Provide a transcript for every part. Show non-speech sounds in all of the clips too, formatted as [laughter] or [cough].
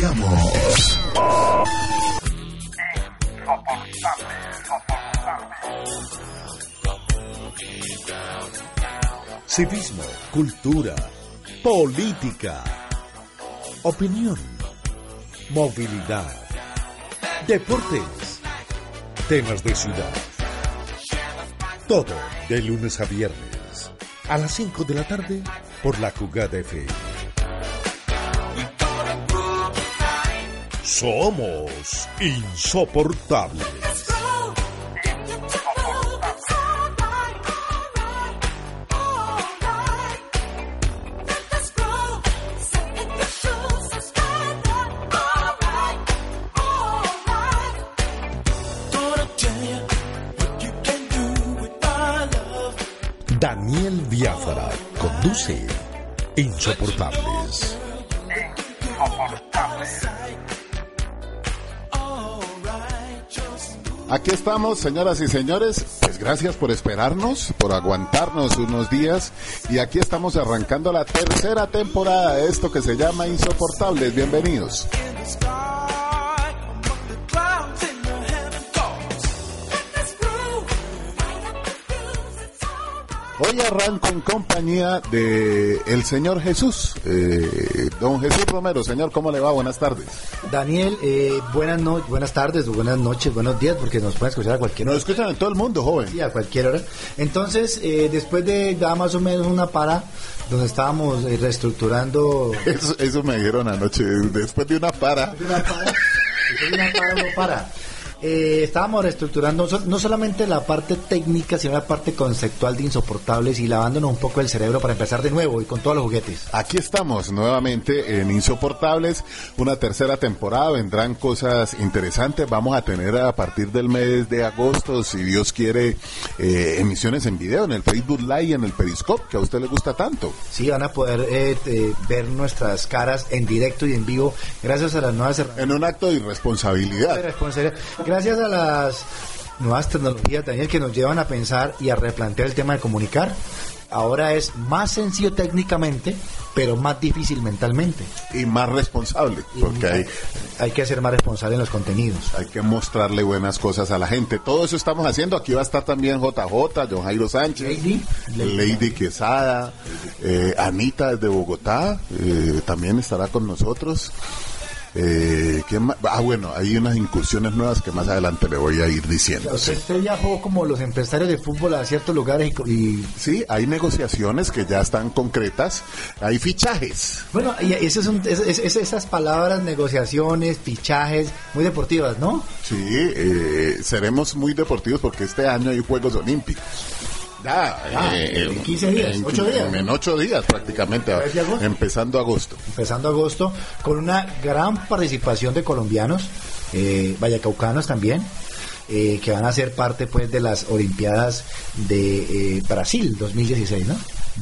Iniciamos. Civismo, cultura, política, opinión, movilidad, deportes, temas de ciudad. Todo de lunes a viernes a las 5 de la tarde por la Jugada FM. Somos insoportables. Daniel Biafra conduce Insoportables. Aquí estamos, señoras y señores. Pues gracias por esperarnos, por aguantarnos unos días. Y aquí estamos arrancando la tercera temporada de esto que se llama Insoportables. Bienvenidos. Hoy arranco en compañía de el señor Jesús, eh, don Jesús Romero. Señor, ¿cómo le va? Buenas tardes. Daniel, eh, buenas, no buenas tardes, buenas noches, buenos días, porque nos pueden escuchar a cualquier hora. Nos escuchan en todo el mundo, joven. Sí, a cualquier hora. Entonces, eh, después de ya más o menos una para, donde estábamos eh, reestructurando... Eso, eso me dijeron anoche, después de una para. Después de una para, después de una para, no para. Eh, estábamos reestructurando no solamente la parte técnica, sino la parte conceptual de insoportables y lavándonos un poco el cerebro para empezar de nuevo y con todos los juguetes. Aquí estamos nuevamente en Insoportables, una tercera temporada, vendrán cosas interesantes, vamos a tener a partir del mes de agosto, si Dios quiere, eh, emisiones en video en el Facebook Live y en el Periscope, que a usted le gusta tanto. Sí, van a poder eh, eh, ver nuestras caras en directo y en vivo gracias a las nuevas herramientas. En un acto de irresponsabilidad. de responsabilidad. Gracias a las nuevas tecnologías, Daniel, que nos llevan a pensar y a replantear el tema de comunicar. Ahora es más sencillo técnicamente, pero más difícil mentalmente. Y más responsable, porque hay, Hay que ser más responsable en los contenidos. hay que mostrarle buenas cosas a la gente. Todo eso estamos haciendo. Aquí va a estar también JJ, John Jairo Sánchez, Lady. Lady, Quesada, eh, Anita desde Bogotá, eh, también estará con nosotros. Eh. Ah, bueno, hay unas incursiones nuevas que más adelante le voy a ir diciendo. Usted, usted viajó como los empresarios de fútbol a ciertos lugares y, Sí, hay negociaciones que ya están concretas, hay fichajes. bueno, y esas, son, es- es- es- esas palabras, negociaciones, fichajes, muy deportivas, ¿no? Sí, eh, seremos muy deportivos porque este año hay Juegos Olímpicos. Ya, Ah, en 15 días, en- ocho días. En ocho días prácticamente, empezando agosto. empezando agosto, con una gran participación de colombianos, eh, vallecaucanos también, eh, que van a ser parte pues de las Olimpiadas de eh, Brasil 2016, ¿no?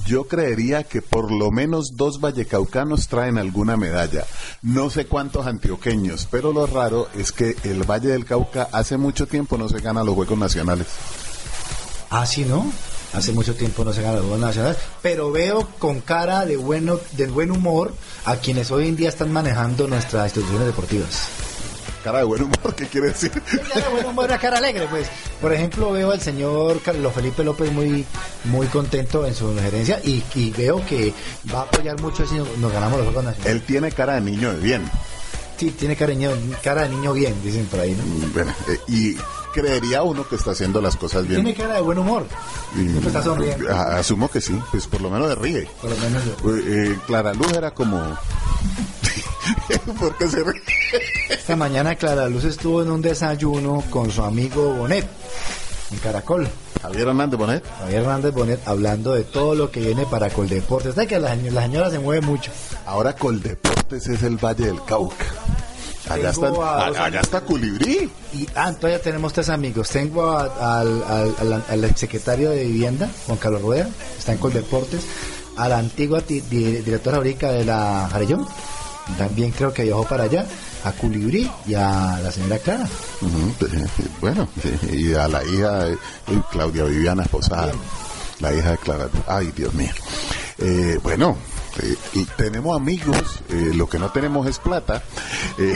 Yo creería que por lo menos dos vallecaucanos traen alguna medalla. No sé cuántos antioqueños, pero lo raro es que el Valle del Cauca hace mucho tiempo no se gana los Juegos Nacionales. Ah, sí, ¿no? Hace mucho tiempo no se gana los Nacionales, pero veo con cara de bueno, de buen humor a quienes hoy en día están manejando nuestras instituciones deportivas. Cara de buen humor, ¿qué quiere decir? Cara de buen humor, una cara alegre, pues. Por ejemplo, veo al señor Carlos Felipe López muy, muy contento en su gerencia y, y veo que va a apoyar mucho si nos, ganamos los Juegos Nacionales. Él tiene cara de niño de bien. Sí, tiene cariño, cara de niño bien, dicen por ahí, ¿no? Bueno, eh, y creería uno que está haciendo las cosas bien. Tiene cara de buen humor. Y- Siempre está sonriendo. asumo que sí, pues por lo menos de ríe. Por lo menos yo. Eh, eh, Clara Luz era como... [laughs] ¿Por qué se ríe? Esta mañana Clara Luz estuvo en un desayuno con su amigo Bonet. en Caracol. Javier Hernández Bonet. Javier Hernández Bonet hablando de todo lo que viene para Coldeportes. Está que la, la señora se mueve mucho. Ahora Coldeportes es el Valle del Cauca. Allá está, a- allá está Culibrí. Y ah, todavía tenemos tres amigos. Tengo a- al, al, exsecretario de Vivienda, Juan Carlos Rueda, está en Coldeportes. A la antigua ti- di- directora ahorita de la Jarellón, también creo que viajó para allá. A Culibrí y a la señora Clara. Ujú, eh, Bueno, eh, y a la hija de Claudia Viviana Esposada. La hija de Clara. Ay, Dios mío. Eh, bueno, eh, y tenemos amigos, eh, lo que no tenemos es plata. Eh,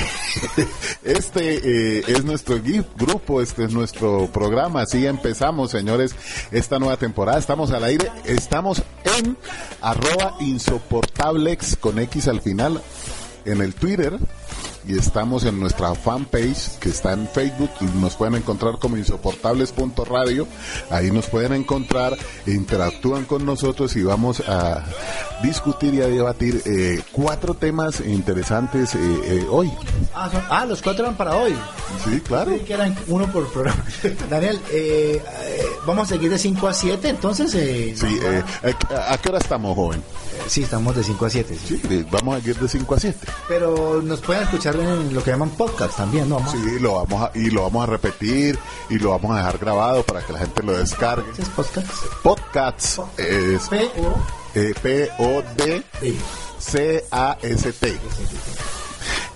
[laughs] este eh, es nuestro grupo, este es nuestro programa. Así empezamos, señores, esta nueva temporada. Estamos al aire, estamos en arroba insoportablex con X al final en el Twitter y estamos en nuestra fanpage que está en Facebook nos pueden encontrar como insoportables.radio ahí nos pueden encontrar interactúan con nosotros y vamos a discutir y a debatir eh, cuatro temas interesantes eh, eh, hoy Ah, son- ah, los cuatro eran para hoy. sí claro Creí que eran uno por programa. [laughs] Daniel, eh, eh, vamos a seguir de 5 a 7, entonces. Eh, sí eh, ¿a, a qué hora estamos joven? sí, estamos de 5 a 7. sí. sí eh, vamos a ir de 5 a 7 Pero nos pueden escuchar en lo que llaman podcast también, ¿no? Vamos- sí lo vamos a, y lo vamos a repetir y lo vamos a dejar grabado para que la gente lo descargue ¿Ese es podcast? podcasts es P-O. eh, P-O-D C-A-S-T.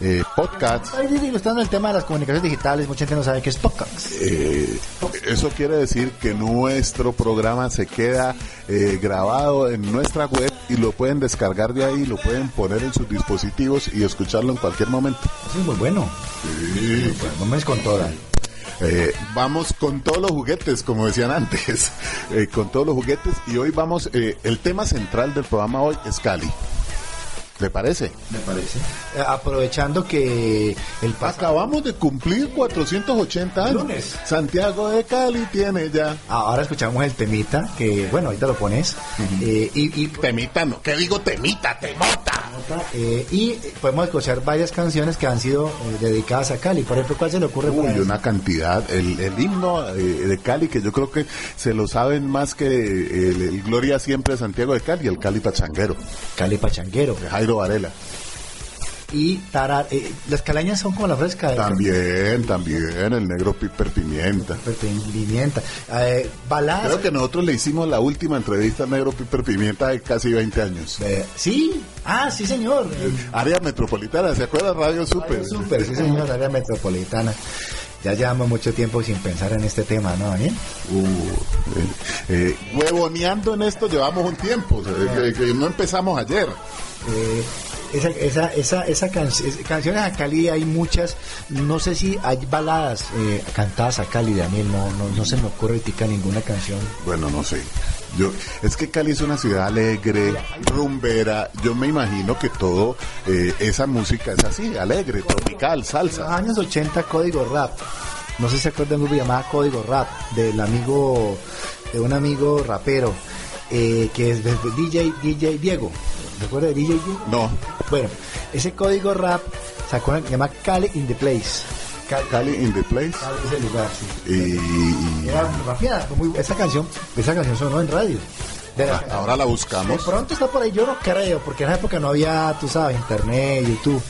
Eh, podcast, Ahí dice, ilustrando el tema de las comunicaciones digitales, mucha gente no sabe qué es podcast. eh, eso quiere decir que nuestro programa se queda eh, grabado en nuestra web y lo pueden descargar de ahí, lo pueden poner en sus dispositivos y escucharlo en cualquier momento. Eso es muy bueno. Bueno, vamos con toda. Eh, vamos con todos los juguetes, como decían antes, [laughs] eh, con todos los juguetes y hoy vamos, eh, el tema central del programa hoy es Cali. ¿Le parece? Me parece. Eh, aprovechando que el pasado. Acabamos de cumplir 480 años. Lunes. Santiago de Cali tiene ya. Ahora escuchamos el temita, que bueno, ahorita lo pones. eh, y, y, Temita, no, ¿qué digo temita? Temota. eh, y podemos escuchar varias canciones que han sido eh, dedicadas a Cali. Por ejemplo, ¿cuál se le ocurre? Uy, eso? una cantidad. El, el himno eh, de Cali, que yo creo que se lo saben más que el, el Gloria siempre de Santiago de Cali, el Cali Pachanguero, Cali Pachanguero. Jairo Varela. Y Tara, eh, las calañas son como la fresca. de- También, también, el negro Piper Pimienta. Pimienta. Eh, baladas. Creo que nosotros le hicimos la última entrevista al negro Piper Pimienta de casi 20 años. Eh, sí, ah, sí, señor. Área metropolitana, ¿se acuerda? Radio Super. Súper, sí, señor, área metropolitana. Ya llevamos mucho tiempo sin pensar en este tema, ¿no, Daniel? Uh, eh, eh, huevoneando en esto llevamos un tiempo, eh, que, que no empezamos ayer. Eh, esa, esa, esa, esa can- es- canciones a Cali hay muchas. No sé si hay baladas cantadas a Cali, Daniel. No, no, no se me ocurre ahorita ninguna canción. Bueno, no sé. Yo, es que Cali es una ciudad alegre, rumbera. Yo me imagino que todo eh, esa música es así, alegre, tropical, En los salsa. años 80, Código Rap. No sé si se acuerdan de un grupo llamado Código Rap, del amigo, de un amigo rapero, eh, que es DJ, DJ Diego. ¿Recuerda de DJ Diego? No, Bueno, ese Código Rap sacó una que se llama Cali in the Place. Cali, Cali in the place. Cali es el lugar, sí. Y, Era rapeada, muy- esa canción, esa canción sonó en radio. De la- ahora la de buscamos. pronto está por ahí, yo no creo, porque en esa época no había, tú sabes, internet, YouTube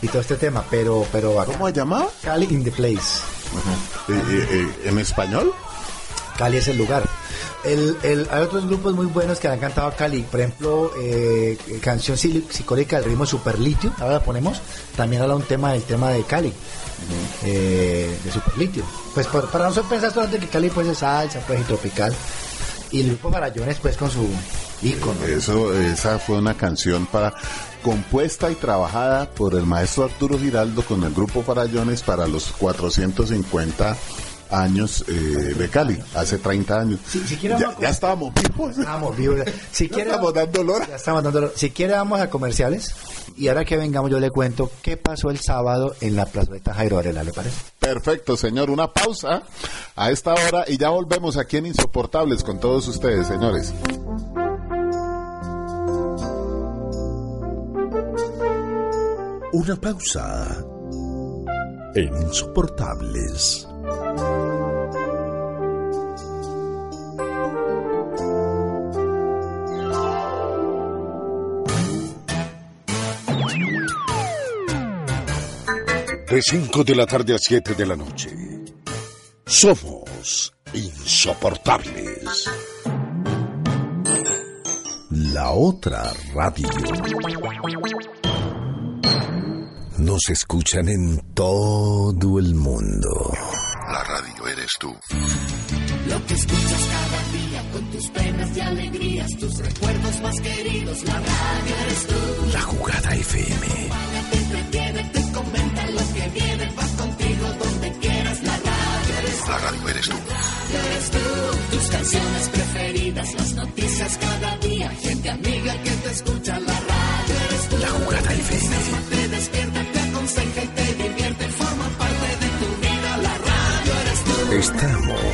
y todo este tema, pero, pero acá, ¿Cómo se llamaba? Cali in the Place. ¿En español? Cali es el lugar. El, el- hay otros grupos muy buenos que han cantado a Cali, por ejemplo, eh, canción psi- psicólica del ritmo Superlitio, ahora la ponemos, también habla un tema del tema de Cali, eh, de Superlitio. Pues por- para no pensar solamente que Cali pues es salsa, pues y tropical, y el grupo Barallones pues con su ícono. Eso, esa fue una canción para compuesta y trabajada por el maestro Arturo Giraldo con el grupo Farallones para los 450 años eh, de Cali, hace 30 años. Si- si quiere ya, vamos a- ya estábamos vivos. Vamos, vivo. [laughs] Si Ya quiere, estamos dando olor. Ya estamos dando- Si quiere, vamos a comerciales. Y ahora que vengamos, yo le cuento qué pasó el sábado en la plazoleta Jairo Varela, ¿le parece? Perfecto, señor. Una pausa a esta hora y ya volvemos aquí en Insoportables con todos ustedes, señores. Una pausa en Insoportables. De 5 de la tarde a 7 de la noche. Somos insoportables. La otra radio. Nos escuchan en todo el mundo. La radio eres tú. Lo que escuchas cada día con tus penas y alegrías, tus recuerdos más queridos, la radio eres tú. La jugada FM. Te entretiene, te comenta lo que viene, va contigo donde quieras, la radio eres tú. La radio eres tú. Radio eres tú. Tus canciones preferidas, las noticias cada día, gente amiga que te escucha, la radio eres tú. La jugada FM. Estamos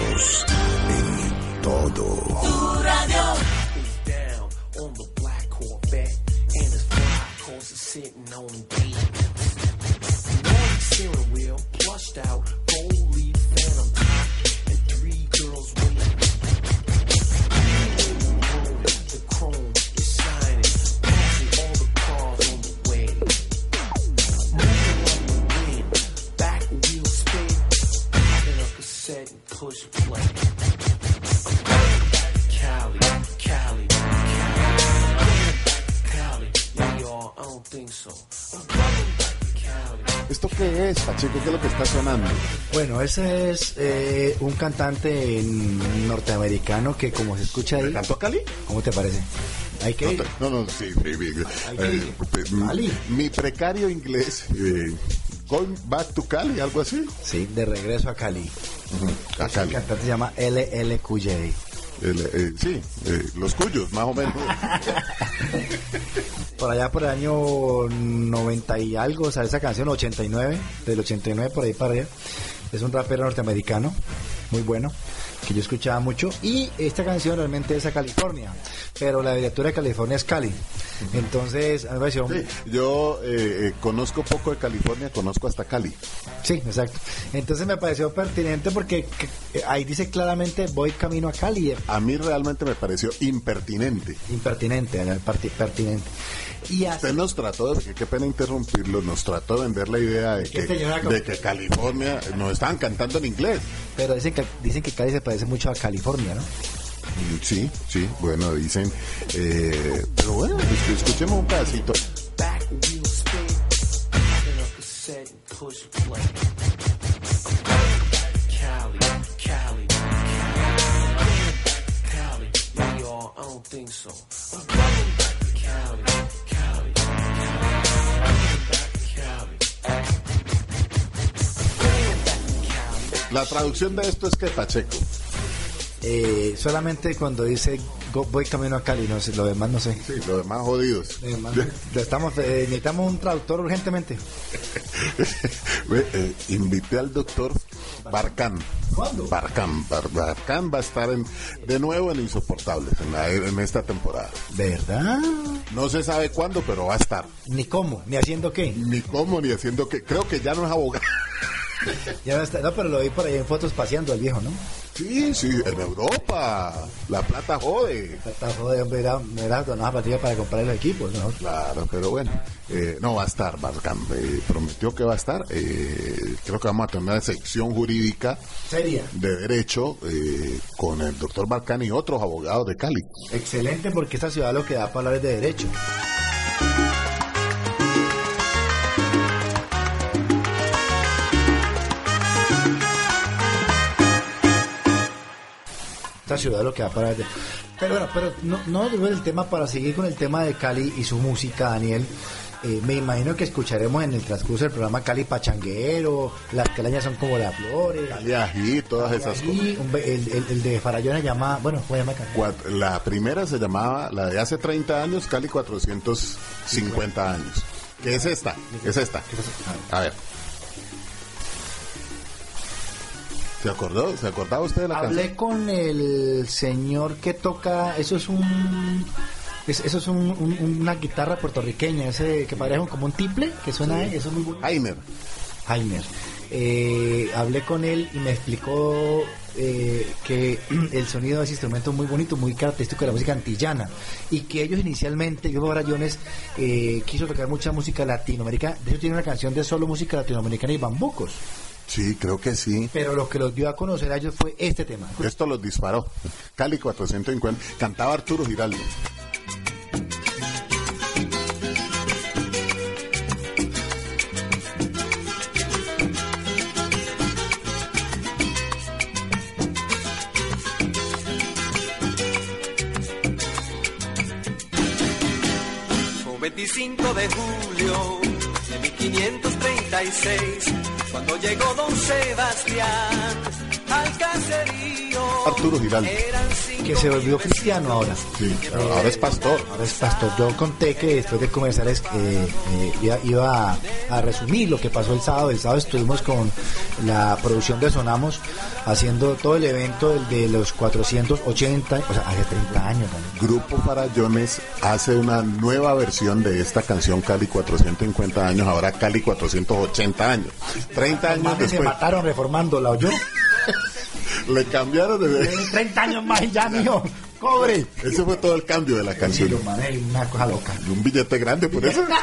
Bueno, ese es eh, un cantante norteamericano que como se escucha ahí... ¿Cantó Cali? ¿Cómo te parece? Hay que No, ir. no, no, sí, sí, sí. Eh, Cali. mi precario inglés, eh, Going Back to Cali, algo así. Sí, de regreso a Cali. A El Cali. cantante se llama LLQJ. El, eh, sí, eh, los cuyos, más o menos. [laughs] Por allá por el año 90 y algo, sale esa canción, 89, del 89 por ahí para allá. Es un rapero norteamericano, muy bueno, que yo escuchaba mucho. Y esta canción realmente es a California, pero la abreviatura de California es Cali. Entonces, a mí me pareció... Sí, yo eh, eh, conozco poco de California, conozco hasta Cali. Sí, exacto. Entonces me pareció pertinente porque que- ahí dice claramente voy camino a Cali. A mí realmente me pareció impertinente. Impertinente, eh, pertinente. Y así, Usted nos trató, de, qué pena interrumpirlo, nos trató de vender la idea de ¿Qué que, de que California nos estaban cantando en inglés. Pero dicen que, dicen que Cali se parece mucho a California, ¿no? Mm, Sí, sí, bueno, dicen. eh, pero bueno, es- escuchemos un pedacito. I don't think so. La traducción de esto es que Pacheco. Eh, solamente cuando dice go- voy camino a Cali, no sé, lo demás no sé. Sí, los demás jodidos. Lo demás, [laughs] lo estamos, eh, necesitamos un traductor urgentemente. [laughs] Eh, invité al doctor Barcán. ¿Cuándo? Barcán. Bar- Barcán va a estar en- de nuevo en Insoportables en, la- en esta temporada. ¿Verdad? No se sabe cuándo, pero va a estar. Ni cómo, ni haciendo qué. Ni cómo, ni haciendo que. Creo que ya no es abogado. Ya no, está- no, pero lo vi por ahí en fotos paseando al viejo, ¿no? Sí, sí, en Europa. La plata jode. Está joder, hombre, era, era donada partida para comprar los equipos, ¿no? Claro, pero bueno, eh, no va a estar, Barcán, eh, prometió que va a estar, eh, creo que vamos a tener una sección jurídica Seria. de derecho eh, con el doctor Barcán y otros abogados de Cali. Excelente porque esta ciudad lo que da para hablar es de derecho. Esta ciudad lo que da para de... Pero bueno, pero no, no el tema para seguir con el tema de Cali y su música, Daniel. eh, me imagino que escucharemos en el transcurso del programa Cali Pachanguero, las calañas son como las flores. Cali Ají, todas esas cosas. Un el, el- el de Farallón se llama, bueno, ¿cómo se llama? Cuat- La primera se llamaba, la de hace 30 años, Cali 450 años. ¿Qué es esta? Es esta. A ver. ¿Se acordó? ¿Se acordaba usted de la canción? Hablé con el señor que toca, eso es un, es- eso es un- un- una guitarra puertorriqueña, ese que parece como un tiple, que suena, eso es muy bueno. Jainer. Jaime. Eh, hablé con él y me explicó eh, que [clears throat] el sonido de ese instrumento es muy bonito, muy característico de la música antillana y que ellos inicialmente, Grupo Barallones, eh, quiso tocar mucha música latinoamericana. De hecho, tiene una canción de solo música latinoamericana y bambucos. Sí, creo que sí. Pero lo que los dio a conocer a ellos fue este tema. Esto los disparó. Cali 450. Cantaba Arturo Giraldo. Un 25 de julio de 1536, cuando llegó don Sebastián al caserío. Arturo Giraldo. Que se volvió cristiano ahora. Sí, ahora es pastor. Ahora es pastor. Yo conté que después de comerciales eh, eh, iba, iba a, a resumir lo que pasó el sábado. El sábado estuvimos con la producción de Sonamos haciendo todo el evento el de los 480, o sea, hace 30 años también. Grupo Farallones hace una nueva versión de esta canción Cali 450 años, ahora Cali 480 años. 30 años Manes se después mataron reformándola, ¿oyó? [laughs] le cambiaron de... Tiene 30 años más y ya, mío. Cobre. Ese fue todo el cambio de la canción. los manes, una cosa loca. Y un billete grande por eso. [laughs]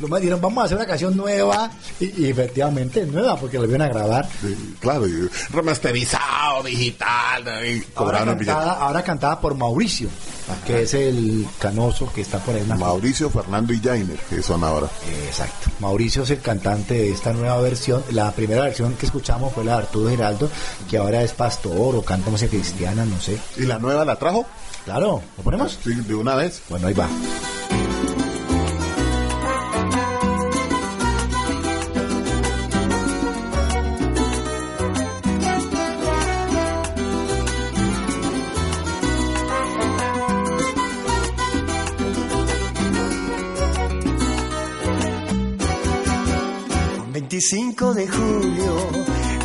Los manes dijeron, vamos a hacer una canción nueva. Y, y efectivamente nueva porque la iban a grabar. Sí, claro, y remasterizado, digital, y Ahora billete. ahora cantada por Mauricio, que es el canoso que está por ahí. Mauricio, Fernando y Jainer, que son ahora. Exacto. Mauricio es el cantante de esta nueva versión. La primera versión que escuchamos fue la de Arturo Giraldo, que ahora es pastor o canta música cristiana, no sé. ¿Y la nueva la trajo? Claro, ¿lo ponemos? Sí, de una vez. Bueno, ahí va. 25 de julio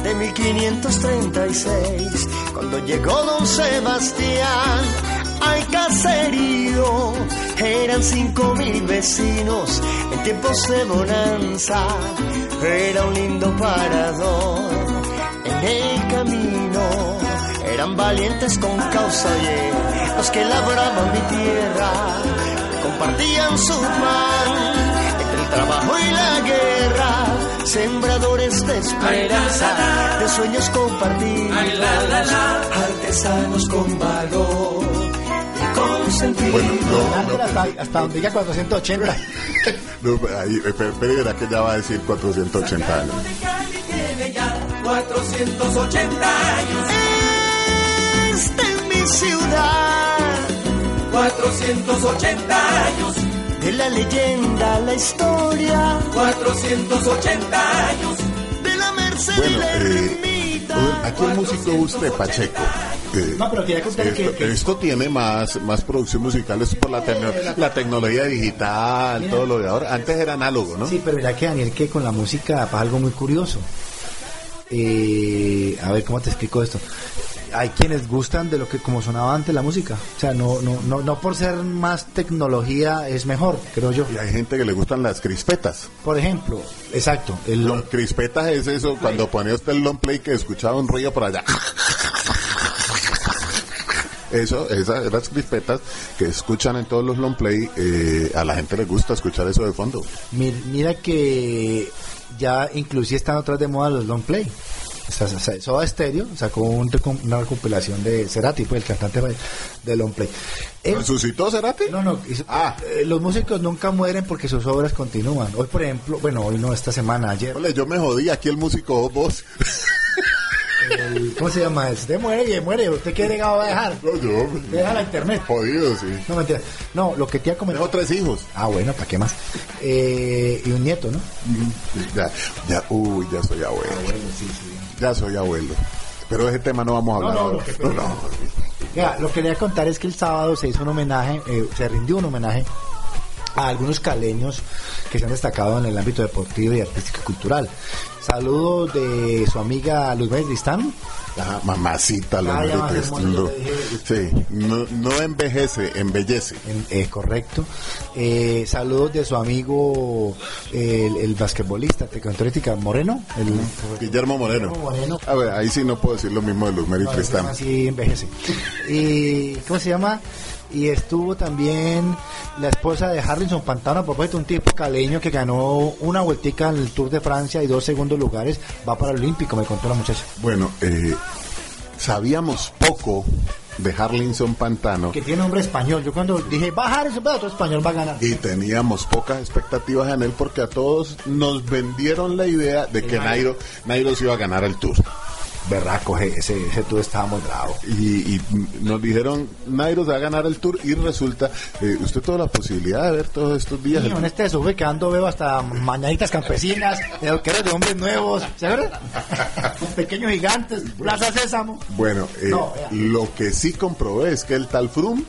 de 1536, cuando llegó don Sebastián al caserío, eran cinco mil vecinos en tiempos de bonanza, era un lindo parador en el camino, eran valientes con causa oye, los que labraban mi tierra, compartían su pan entre el trabajo y la guerra, sembradores de esperanza, de sueños compartidos, artesanos con valor y con sentido. Bueno, no, Ángel hasta, hasta donde diga 480. [laughs] no, ahí, eh, que ya va a decir 480 años. tiene ya 480 años. Esta es mi ciudad. 480 años. De la leyenda, la historia. 480 años. De la merced y Bueno, la eh, aquí el músico usted, Pacheco. eh, No, pero quería contar esto, que- que- esto tiene más, más producción musical, es por la, tecno- la tecnología digital, todo lo de ahora. Antes era análogo, ¿no? Sí, pero mira que Daniel, que con la música pasa algo muy curioso. Eh, a ver, ¿cómo te explico esto? Hay quienes gustan de lo que como sonaba antes la música. O sea, no, no, no, no por ser más tecnología es mejor, creo yo. Y hay gente que le gustan las crispetas. Por ejemplo, exacto, el Los crispetas es eso, cuando ponía usted el long play que escuchaba un ruido por allá. Eso, esas las crispetas que escuchan en todos los long play, eh, a la gente le gusta escuchar eso de fondo. mi- mira que ya inclusive están otras de moda los long play. Soda Stereo sacó un una recopilación de Cerati, pues el cantante de long play. El- ¿Resucitó Cerati? No, no, hizo- Ah. eh, los músicos nunca mueren porque sus obras continúan. Hoy, por ejemplo, bueno, hoy no, esta semana, ayer, Ole, yo me jodí, aquí el músico vos. el- ¿cómo se llama? Usted muere y muere, ¿usted qué legado va a dejar? No, yo. Deja la internet. Jodido, sí. No, mentira. No, lo que te ha comentado. Tengo tres hijos. Ah, bueno, ¿para qué más? Eh, y un nieto, ¿no? Ya, ya, uy, ya soy abuelo. Ya soy abuelo. Pero de ese tema no vamos a hablar no, ahora. lo que- No, no. Lo que quería contar es que el sábado se hizo un homenaje, eh, se rindió un homenaje a algunos caleños que se han destacado en el ámbito deportivo y artístico y cultural. Saludos de su amiga Luz Tristán, Ah, mamacita, Ah, ya va a ser Tristán. No. Sí, no, no envejece, embellece. en- eh, correcto. Eh, saludos de su amigo el, el basquetbolista, tecontórica Moreno, el Guillermo Moreno. Guillermo Moreno. A ver, ahí sí no puedo decir lo mismo de Luz No, Tristán. así envejece. Y, ¿cómo se llama? Y estuvo también la esposa de Harrison Pantano, a propósito, un tipo caleño que ganó una vueltica en el Tour de Francia y dos segundos lugares, va para el Olímpico, me contó la muchacha. Bueno, eh, sabíamos poco de Harlinson Pantano Que tiene nombre español. Yo cuando dije, va Harrison, pero otro español va a ganar. y teníamos pocas expectativas en él porque a todos nos vendieron la idea de que Nairo, Nairo se iba a ganar el Tour. Berraco, ese, ese Tour estaba muy bravo. Y, y nos dijeron, Nairo se va a ganar el Tour y resulta, eh, usted tuvo la posibilidad de ver todos estos días. Y el- en este sube quedando veo hasta mañanitas campesinas, de que de hombres nuevos, ¿se acuerdan? [laughs] Pequeños gigantes, Plaza Sésamo. Bueno, eh, No, lo que sí comprobé es que el tal Froome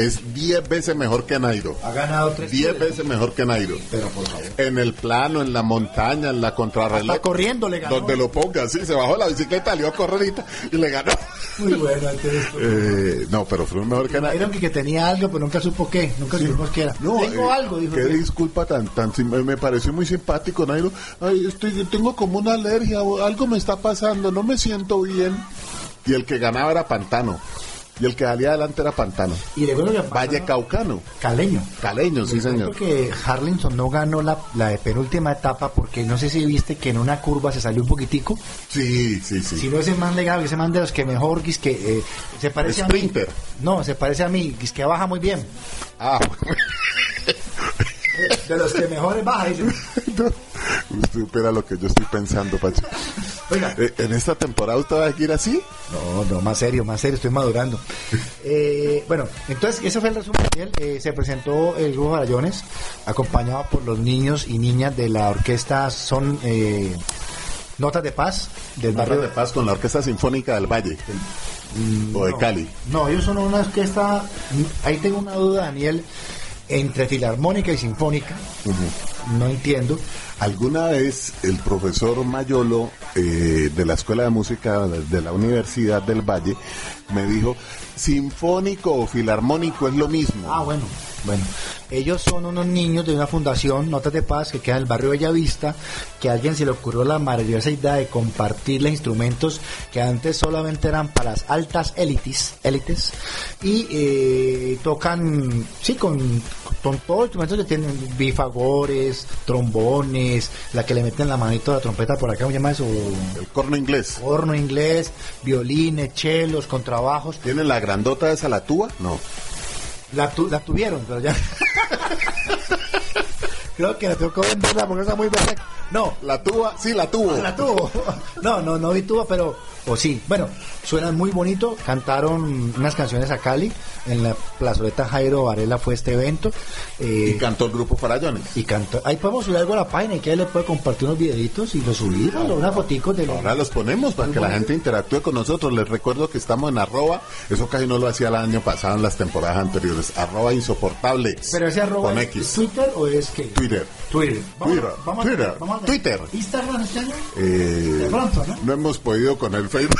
es 10 veces mejor que Nairo. Ha ganado tres 10 Tours. veces mejor que Nairo. Pero por favor. En el plano, en la montaña, en la contrarreloj. Hasta corriendo le ganó. Donde lo ponga, sí, se bajó la bicicleta, le dio a correr y le ganó. Muy bueno, entonces. Eh, no, pero Froome mejor que Nairo. Que, tenía algo, pero nunca supo qué, nunca supimos qué era. Tengo eh, algo, dijo. Qué que- disculpa tan, tan, me pareció muy simpático, Nairo. Ay, estoy, tengo como una alergia, algo me está pasando, no me siento bien. Y el que ganaba era Pantano. Y el que salía adelante era Pantano. Y cuento que Valle Caucano. Caleño. Caleño, sí, señor. Creo que Harlinson no ganó la, la penúltima etapa porque no sé si viste que en una curva se salió un poquitico. Sí, sí, sí. Si no ese man legal, ese man de los que mejor que eh, se parece Sprinter. a mí. No, se parece a mí, que baja muy bien. Ah, [laughs] De los que mejores baja, dice. usted supera lo que yo estoy pensando, Pacho. Oiga. Eh, ¿En esta temporada usted va a ir así? No, no, más serio, más serio, estoy madurando. Eh, bueno, entonces, ese fue el resumen. Eh, se presentó el grupo Barallones, acompañado por los niños y niñas de la orquesta Son eh, Notas de Paz del Barrio barrio de Paz con la Orquesta Sinfónica del Valle. o de. Cali. No, ellos son una orquesta. Ahí tengo una duda, Daniel, entre filarmónica y sinfónica. No entiendo. Alguna vez el profesor Mayolo eh, de la Escuela de Música de la Universidad del Valle me dijo, sinfónico o filarmónico es lo mismo. Ah, bueno, bueno. Ellos son unos niños de una fundación, Notas de Paz, que queda en el barrio Bellavista, que a alguien se le ocurrió la maravillosa idea de compartirle instrumentos que antes solamente eran para las altas élites, élites y eh, tocan, sí, con, con todos los instrumentos que tienen bifagores, trombones, la que le meten la manito a la trompeta por acá, ¿cómo se llama eso? El corno inglés. Horno inglés, violines, chelos, contrabajos. ¿Tiene la grandota esa la túa? No. La, tu- la tuvieron, pero ya. [laughs] Creo que la que venderla porque está muy perfecta. No, La tuba, sí, la tuvo. la tuvo. No, no, no vi tuba, pero. O sí. Bueno, suenan muy bonito. Cantaron unas canciones a Cali. En la plazoleta Jairo Varela fue este evento. Y Eh, cantó el grupo Farallones. y cantó. Ahí podemos subir algo a la página y que ahí le puede compartir unos videitos y lo subimos, unas foticos de los. Ahora los ponemos para que la gente interactúe con nosotros. Les recuerdo que estamos en arroba, eso casi no lo hacía el año pasado en las temporadas anteriores, arroba insoportable. Pero ese arroba con es X. Twitter o es que. Twitter. Twitter. Twitter, Vamos, Twitter, vamos a- Twitter. Instagram este año. Eh, De pronto, ¿no? hemos podido con el Facebook,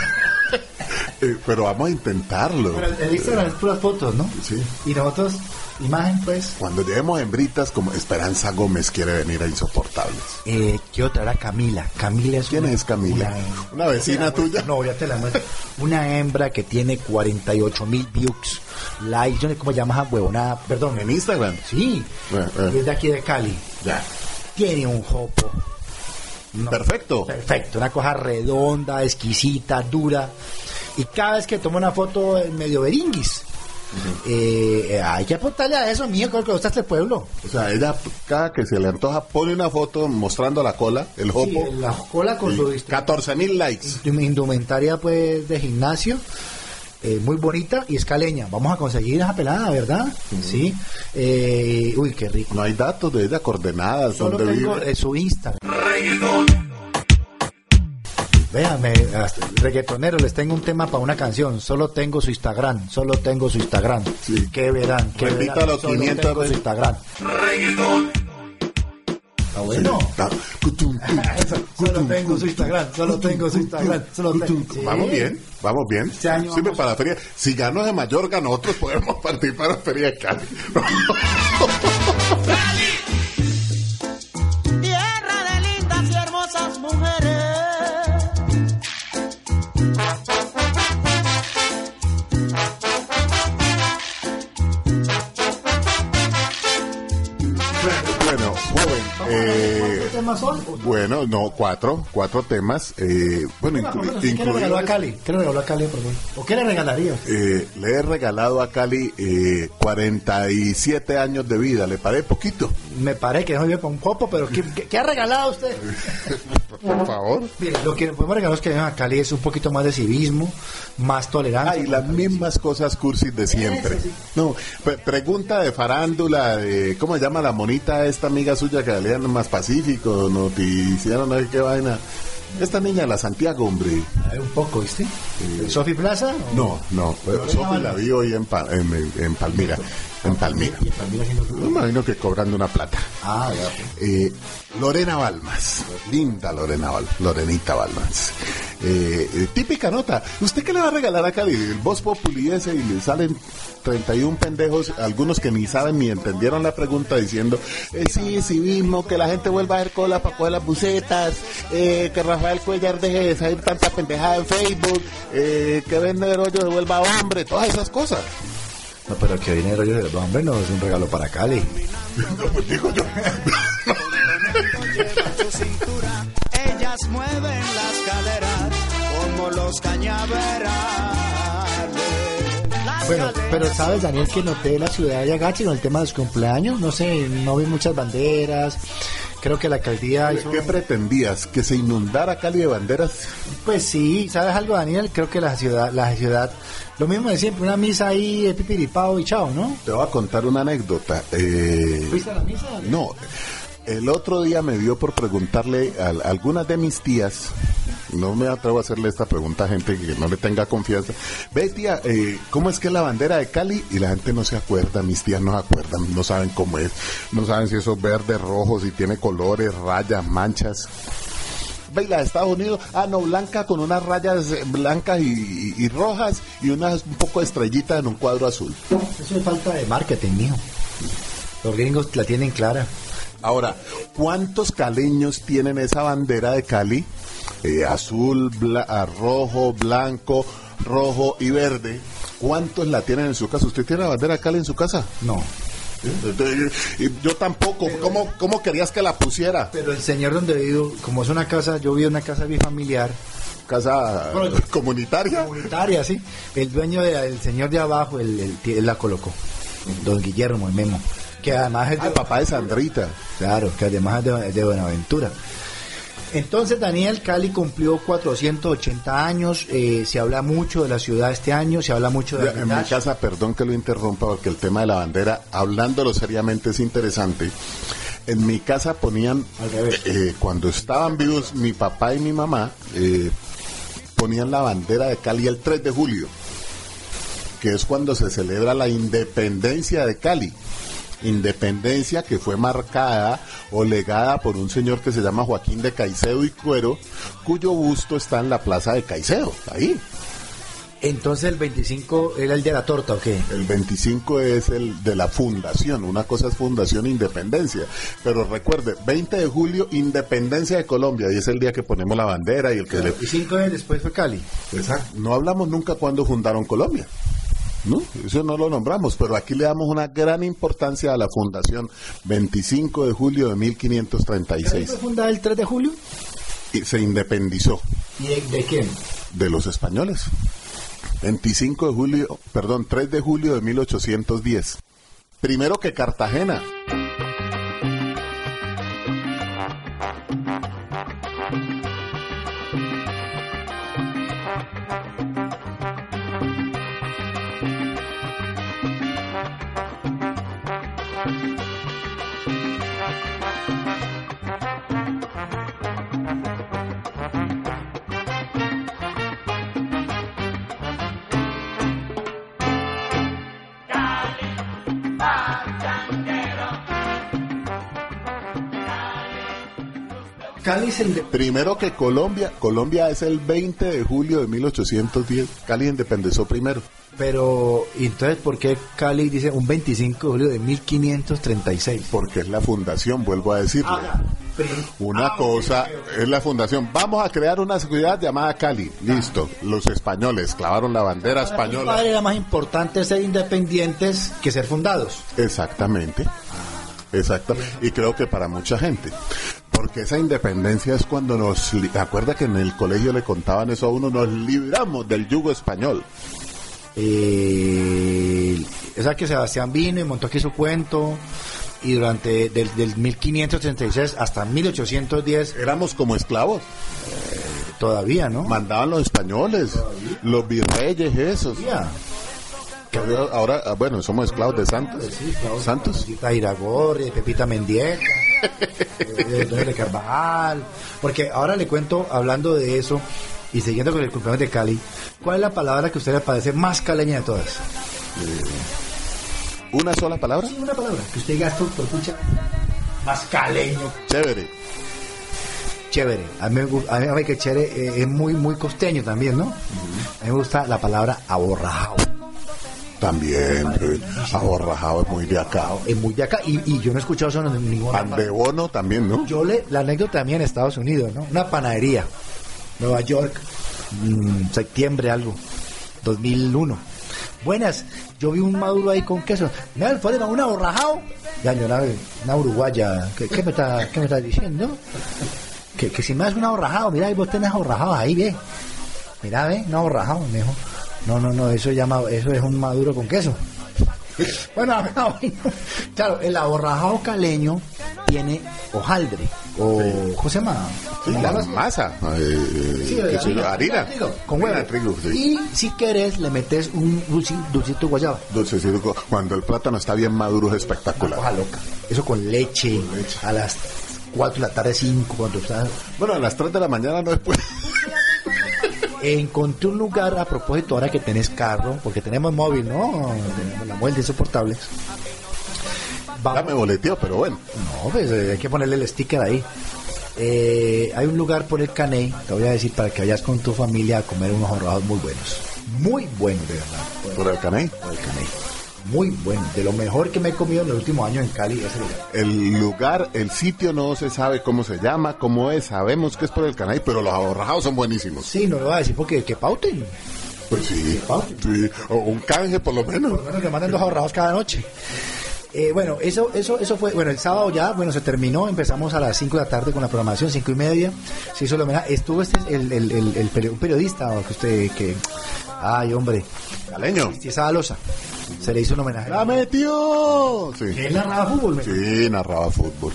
Eh, pero vamos a intentarlo. Pero el Instagram es puras fotos, ¿no? Sí. Y nosotros, imagen, pues. Cuando lleguemos hembritas, como Esperanza Gómez quiere venir a Insoportables. Eh, quiero traer a Camila. Camila es ¿Quién una- es Camila? Una, ¿Una vecina tuya? No, ya te la muestro. Una hembra que tiene 48 mil views, likes, yo no sé cómo llamas a huevonada, perdón. En Instagram. Sí, Eh, eh. es de aquí de Cali. Ya. Tiene un jopo. No, Perfecto. Perfecto, una cosa redonda, exquisita, dura. Y cada vez que toma una foto en medio beringuis, eh, eh, hay que apuntarle a eso, mío, creo que gusta este pueblo. O sea, ella cada que se le antoja pone una foto mostrando la cola, el jopo. Sí, la cola con su y 14 mil likes. indumentaria pues de gimnasio eh, muy bonita y escaleña. Vamos a conseguir esa pelada verdad sí. Eh, uy qué rico. No hay datos de ella, coordenadas, solo donde tengo vive. su Instagram. Véanme, hasta- reggaetonero, les tengo un tema para una canción. Solo tengo su Instagram, solo tengo su Instagram. Sí. ¿Qué verán? ¿Qué Repita verán? los Solo 500 [laughs] tengo su Instagram. Está bueno. Cutum, tum, Solo tengo su Instagram, solo tengo su Instagram. Solo tengo. Sí. Vamos bien, vamos bien. Este año vamos- para la feria. Si gano de Mallorca, nosotros podemos [laughs] participar en la feria de Cali. [laughs] eh, ¿Cuántos temas son? bueno, no, cuatro, cuatro temas. Eh, bueno, inclu- ¿Qué le regaló a Cali? ¿Qué le regaló a Cali, por favor? ¿O qué le regalaría? Eh, le he regalado a Cali eh, 47 años de vida, ¿le parece poquito? Me parece que no vive un popo, pero ¿qué, qué- qué ha regalado usted? [laughs] Por favor. Mire, lo que podemos regalar es que a Cali es un poquito más de civismo, más tolerancia. Ay, las mismas cosas cursis de siempre. No, pre- pregunta de farándula, de, ¿cómo se llama la monita esta amiga suya que leían más pacífico, noticiero, no sé qué vaina? Esta niña, la Santiago, hombre. Ay, un poco, ¿viste? ¿Sofi Plaza? o- No, no, Sofi la vi hoy en, Pa- en, en Palmira. En Palmira. Y Me imagino que cobrando una plata. Ah, ya. pues. Eh, Lorena Balmas, linda Lorena Balmas, Lorenita Balmas. Eh, típica nota. ¿Usted qué le va a regalar a Cali? El Voz Populi ese y le salen 31 pendejos, algunos que ni saben ni entendieron la pregunta diciendo, eh, sí, civismo, que la gente vuelva a hacer cola para coger las bucetas, eh, que Rafael Cuellar deje de salir tanta pendejada en Facebook, eh, que Vende Rollo se vuelva hombre, todas esas cosas. No, pero que viene el rollo del hombre no es un regalo para Cali. [laughs] Pues digo yo. [laughs] Ellas mueven las caderas como los cañaverales. Las Bueno, pero sabes, Daniel, que noté la ciudad de Agachi con el tema de los cumpleaños. No sé, no vi muchas banderas. Creo que la alcaldía hizo... ¿Qué pretendías? ¿Que se inundara Cali de banderas? Pues sí, ¿sabes algo, Daniel? Creo que la ciudad, la ciudad, lo mismo de siempre, una misa ahí de pipiripao y chao, ¿no? Te voy a contar una anécdota. Eh, ¿Fuiste a la misa? no, el otro día me dio por preguntarle a, algunas de mis tías, no me atrevo a hacerle esta pregunta a gente que no le tenga confianza. Ve tía, eh, ¿cómo es que es la bandera de Cali? Y la gente no se acuerda, mis tías no se acuerdan, no saben cómo es, no saben si eso es verde, rojo, si tiene colores, rayas, manchas. Ve la de Estados Unidos, ah, no, blanca con unas rayas eh, blancas y, rojas y unas un poco estrellitas en un cuadro azul. Eso es falta de marketing, mijo. Los gringos la tienen clara. Ahora, ¿cuántos caleños tienen esa bandera de Cali? Eh, azul, bla- ah, rojo, blanco, rojo y verde. ¿Cuántos la tienen en su casa? ¿Usted tiene la bandera de Cali en su casa? No. Eh, eh, Yo tampoco. ¿Cómo, ¿Cómo querías que la pusiera? Pero el señor donde vivo, como es una casa, yo vivo en una casa bifamiliar, ¿Casa comunitaria? comunitaria, ¿sí? El dueño del señor de abajo, él, él- él la colocó. Don Guillermo, el Memo. Que además es de, Ah, papá de Sandrita. Claro, que además es de, es de Buenaventura. Entonces Daniel Cali cumplió 480 años, eh, se habla mucho de la ciudad este año, se habla mucho de Ya, En mi casa, perdón que lo interrumpa, porque el tema de la bandera, hablándolo seriamente, es interesante. En mi casa ponían, eh, cuando estaban vivos mi papá y mi mamá, eh, ponían la bandera de Cali el 3 de julio, que es cuando se celebra la independencia de Cali. Independencia que fue marcada o legada por un señor que se llama Joaquín de Caicedo y Cuero, cuyo busto está en la plaza de Caicedo, ahí. Entonces el 25 era el de la torta, ¿o qué? El 25 es el de la fundación, una cosa es Fundación Independencia, pero recuerde, 20 de julio, Independencia de Colombia, y es el día que ponemos la bandera y el que le... Y cinco años después fue Cali. Exacto. No hablamos nunca cuando fundaron Colombia. ¿No? Eso no lo nombramos, pero aquí le damos una gran importancia a la fundación 25 de julio de ¿Cali 1536 fue fundada el 3 de julio? y se independizó ¿Y de, de quién? de los españoles. 25 de julio, perdón, 3 de julio de 1810. Primero que Cartagena. Cali es el de- Primero que Colombia, Colombia es el 20 de julio de 1810. Cali independizó primero. Pero, ¿y entonces por qué Cali dice un 25 de julio de 1536? Porque es la fundación, vuelvo a decirle. Una cosa es la fundación. Vamos a crear una ciudad llamada Cali. Listo. Los españoles clavaron la bandera Para española. padre era más importante ser independientes que ser fundados. Exactamente. Exacto. Y creo que para mucha gente. Porque esa independencia es cuando nos... Acuerda que en el colegio le contaban eso a uno, nos libramos del yugo español. Eh, o sea que Sebastián vino y montó aquí su cuento y durante del, del 1536 hasta 1810 Éramos como esclavos. todavía, ¿no? Mandaban los españoles, los virreyes esos. Todavía. Ahora, ah, bueno, somos esclavos de Santos. Santos. Pepita Iragorri, de Pepita Mendieta, de, de, Carvajal. Porque ahora le cuento, hablando de eso y siguiendo con el cumpleaños de Cali, ¿cuál es la palabra que usted le parece más caleña de todas? Una sola palabra. Una palabra que usted diga por escucha, más caleño. Chévere. Chévere. A mí me gusta, a mí que chévere eh, es muy, muy costeño también, ¿no? A mí me gusta la palabra aborrajado. También. Aborrajado es muy de acá. Es muy de acá y, y yo no he escuchado eso en ninguna Pan de bono también, ¿no? Yo le, la anécdota también en Estados Unidos, ¿no? Una panadería, Nueva York, mm, septiembre algo, 2001. Buenas, yo vi un maduro ahí con queso. Mira, fue un aborrajado. Ya, yo una, una uruguaya, ¿qué, qué me está, qué me está diciendo? Que, que si me das un aborrajado, mira, vos tenés aborrajado ahí, ve. Mira, ve, un aborrajado, me dijo. No, no, no, eso, llama, eso es un maduro con queso. Bueno, a [laughs] ver, claro, el aborrajado caleño tiene hojaldre o ¿cómo se llama? Sí, la masa. eh, Sí, que se- harina, trigo, con huevo. Trigo. Y si querés le metes un dulci- dulcito guayaba. Dulcecito. Cuando el plátano está bien maduro es espectacular. Hoja loca. Eso con leche, a las 4 de la tarde, 5, cuando está. Bueno, a las 3 de la mañana no después. Encontré un lugar a propósito ahora que tenés carro, porque tenemos móvil, ¿no? Tenemos la móvil de insoportables. Ya me boleteó, pero bueno. No, pues eh, hay que ponerle el sticker ahí. Eh, hay un lugar por el Caney, te voy a decir, para que vayas con tu familia a comer unos ahorrados muy buenos. Muy buenos, de verdad. Por el caney. por el Caney. Muy bueno. De lo mejor que me he comido en los últimos años en Cali es el lugar. El lugar, el sitio no se sabe cómo se llama, cómo es. Sabemos que es por el caney, pero los aborrajados son buenísimos. Sí, no lo voy a decir porque que pauten. Pues sí. sí. O un canje por lo menos. Bueno, que manden dos ahorrados cada noche. Eh, bueno, eso, eso, eso fue, bueno, el sábado ya, bueno, se terminó, empezamos a las 5 de la tarde con la programación, cinco y media, se hizo el homenaje, estuvo este, el, el, el, el periodista, que usted, que, ay, hombre, Caleño. Cristian Loza, se le hizo un homenaje. ¡La metió! Sí. Él narraba fútbol, me- Sí, narraba fútbol.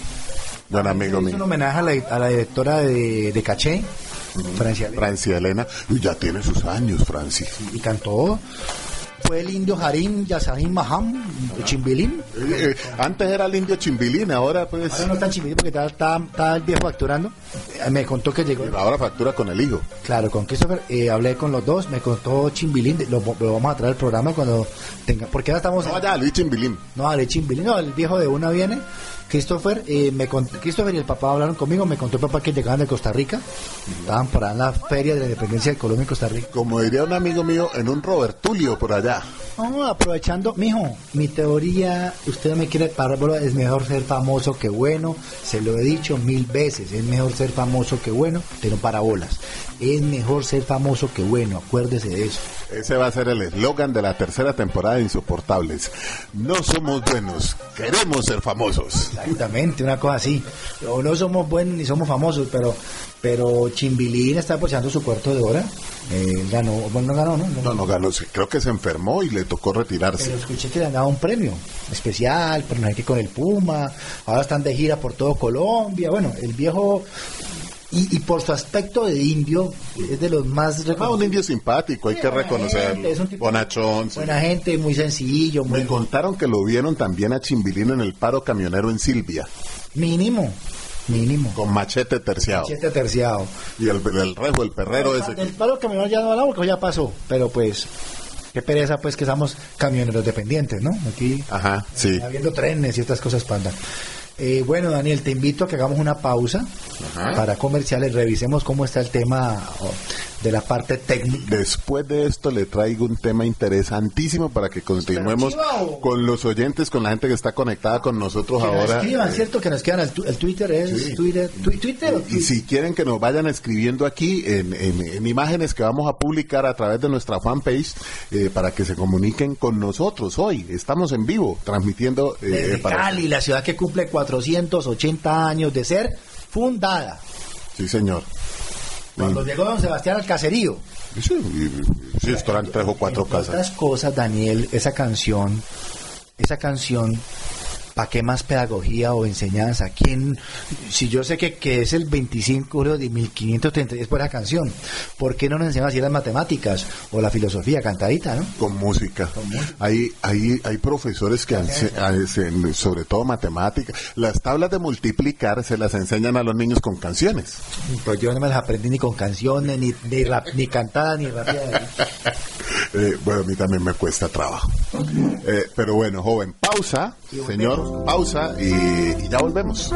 Buen amigo se le hizo un mío. homenaje a la, a la directora de, de Caché, Francia, Francia Elena. Uy, ya tiene sus años, Francis. y cantó, fue el indio Harim Yasahin Maham, Chimbilín, Eh, eh, antes era el indio Chimbilín, ahora pues... ahora no está Chimbilín porque está, está, está el viejo facturando, Eh, me contó que llegó Ahora factura con el hijo. Claro, con Christopher eh, hablé con los dos, me contó Chimbilín, lo, lo vamos a traer al programa cuando tenga, porque ahora estamos... No, ya, Luis Chimbilín. No, Ale Chimbilín, no, el viejo de una viene, Christopher, eh, me Christopher y el papá hablaron conmigo, me contó el papá que llegaban de Costa Rica, estaban para la feria de la independencia de Colombia en Costa Rica. Como diría un amigo mío, en un Robertulio por allá. No, aprovechando, mijo, mi teoría, usted no me quiere parar, es mejor ser famoso que bueno, se lo he dicho mil veces, es mejor ser famoso que bueno, pero para bolas. Es mejor ser famoso que bueno, acuérdese de eso. Ese va a ser el eslogan de la tercera temporada de Insoportables. No somos buenos, queremos ser famosos. Exactamente, una cosa así. O no somos buenos ni somos famosos, pero pero Chimbilín está posando su cuarto de hora. Eh, ganó, bueno, no ganó, ¿no? No, no ganó, creo que se enfermó y le tocó retirarse. Pero escuché que le han dado un premio especial, pero no hay que con el Puma. Ahora están de gira por todo Colombia. Bueno, el viejo. Y, y por su aspecto de indio, es de los más Ah, un reconocidos. indio simpático, hay que Buena gente, reconocerlo. es un tipo- Bonachón. sí. Buena gente, muy sencillo, muy Me contaron que lo vieron también a Chimbilín en el paro camionero en Silvia, mínimo, mínimo. con machete terciado. Siete terciado. Y el, el rejo, el perrero ese. El paro caminón ya no hablamos porque ya pasó, pero pues Qué pereza, pues, que somos camioneros dependientes, ¿no? Aquí, Ajá, sí. habiendo trenes y estas cosas para andar. Eh, bueno, Daniel, te invito a que hagamos una pausa para comerciales, revisemos cómo está el tema de la parte técnica. Después de esto le traigo un tema interesantísimo para que continuemos con los oyentes, con la gente que está conectada con nosotros Que nos ahora. escriban, Eh, ¿cierto? Que nos quieran, el, Twitter es Sí. Twitter, twi- Twitter o Y si quieren que nos vayan escribiendo aquí en, en- en imágenes que vamos a publicar a través de nuestra fanpage eh, para que se comuniquen con nosotros hoy. Estamos en vivo transmitiendo eh, Desde para- Cali, la ciudad que cumple 480 años de ser fundada. Sí, señor. Cuando Mm. llegó don Sebastián al caserío. Sí, sí, eran tres o cuatro Entre casas. otras cosas, Daniel, esa canción, esa canción, ¿para qué más pedagogía o enseñanza? ¿Quién, si yo sé que, que es el 25 de 1533 por esa canción, ¿por qué no nos enseñan así las matemáticas o la filosofía cantadita, no? Con música. Hay, hay, hay profesores que ense- hacen, sobre todo matemáticas, las tablas de multiplicar se las enseñan a los niños con canciones. Pues yo no me las aprendí ni con canciones, ni, ni, rap- ni cantadas, ni rapeadas. [laughs] Eh, bueno, a mí también me cuesta trabajo. Eh, pero bueno, joven, pausa, señor, pausa y, y ya volvemos.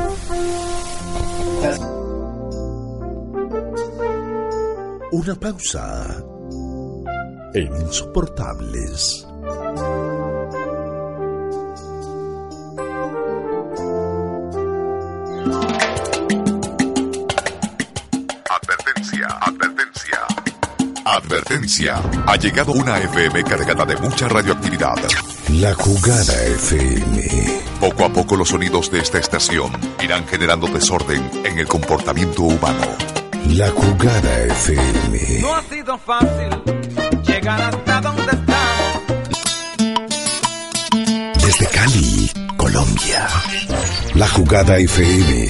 Una pausa en Insoportables. Advertencia, advertencia. Advertencia. Ha llegado una FM cargada de mucha radioactividad. La jugada FM. Poco a poco los sonidos de esta estación irán generando desorden en el comportamiento humano. La jugada FM. No ha sido fácil llegar hasta donde estamos. Desde Cali, Colombia. La jugada FM.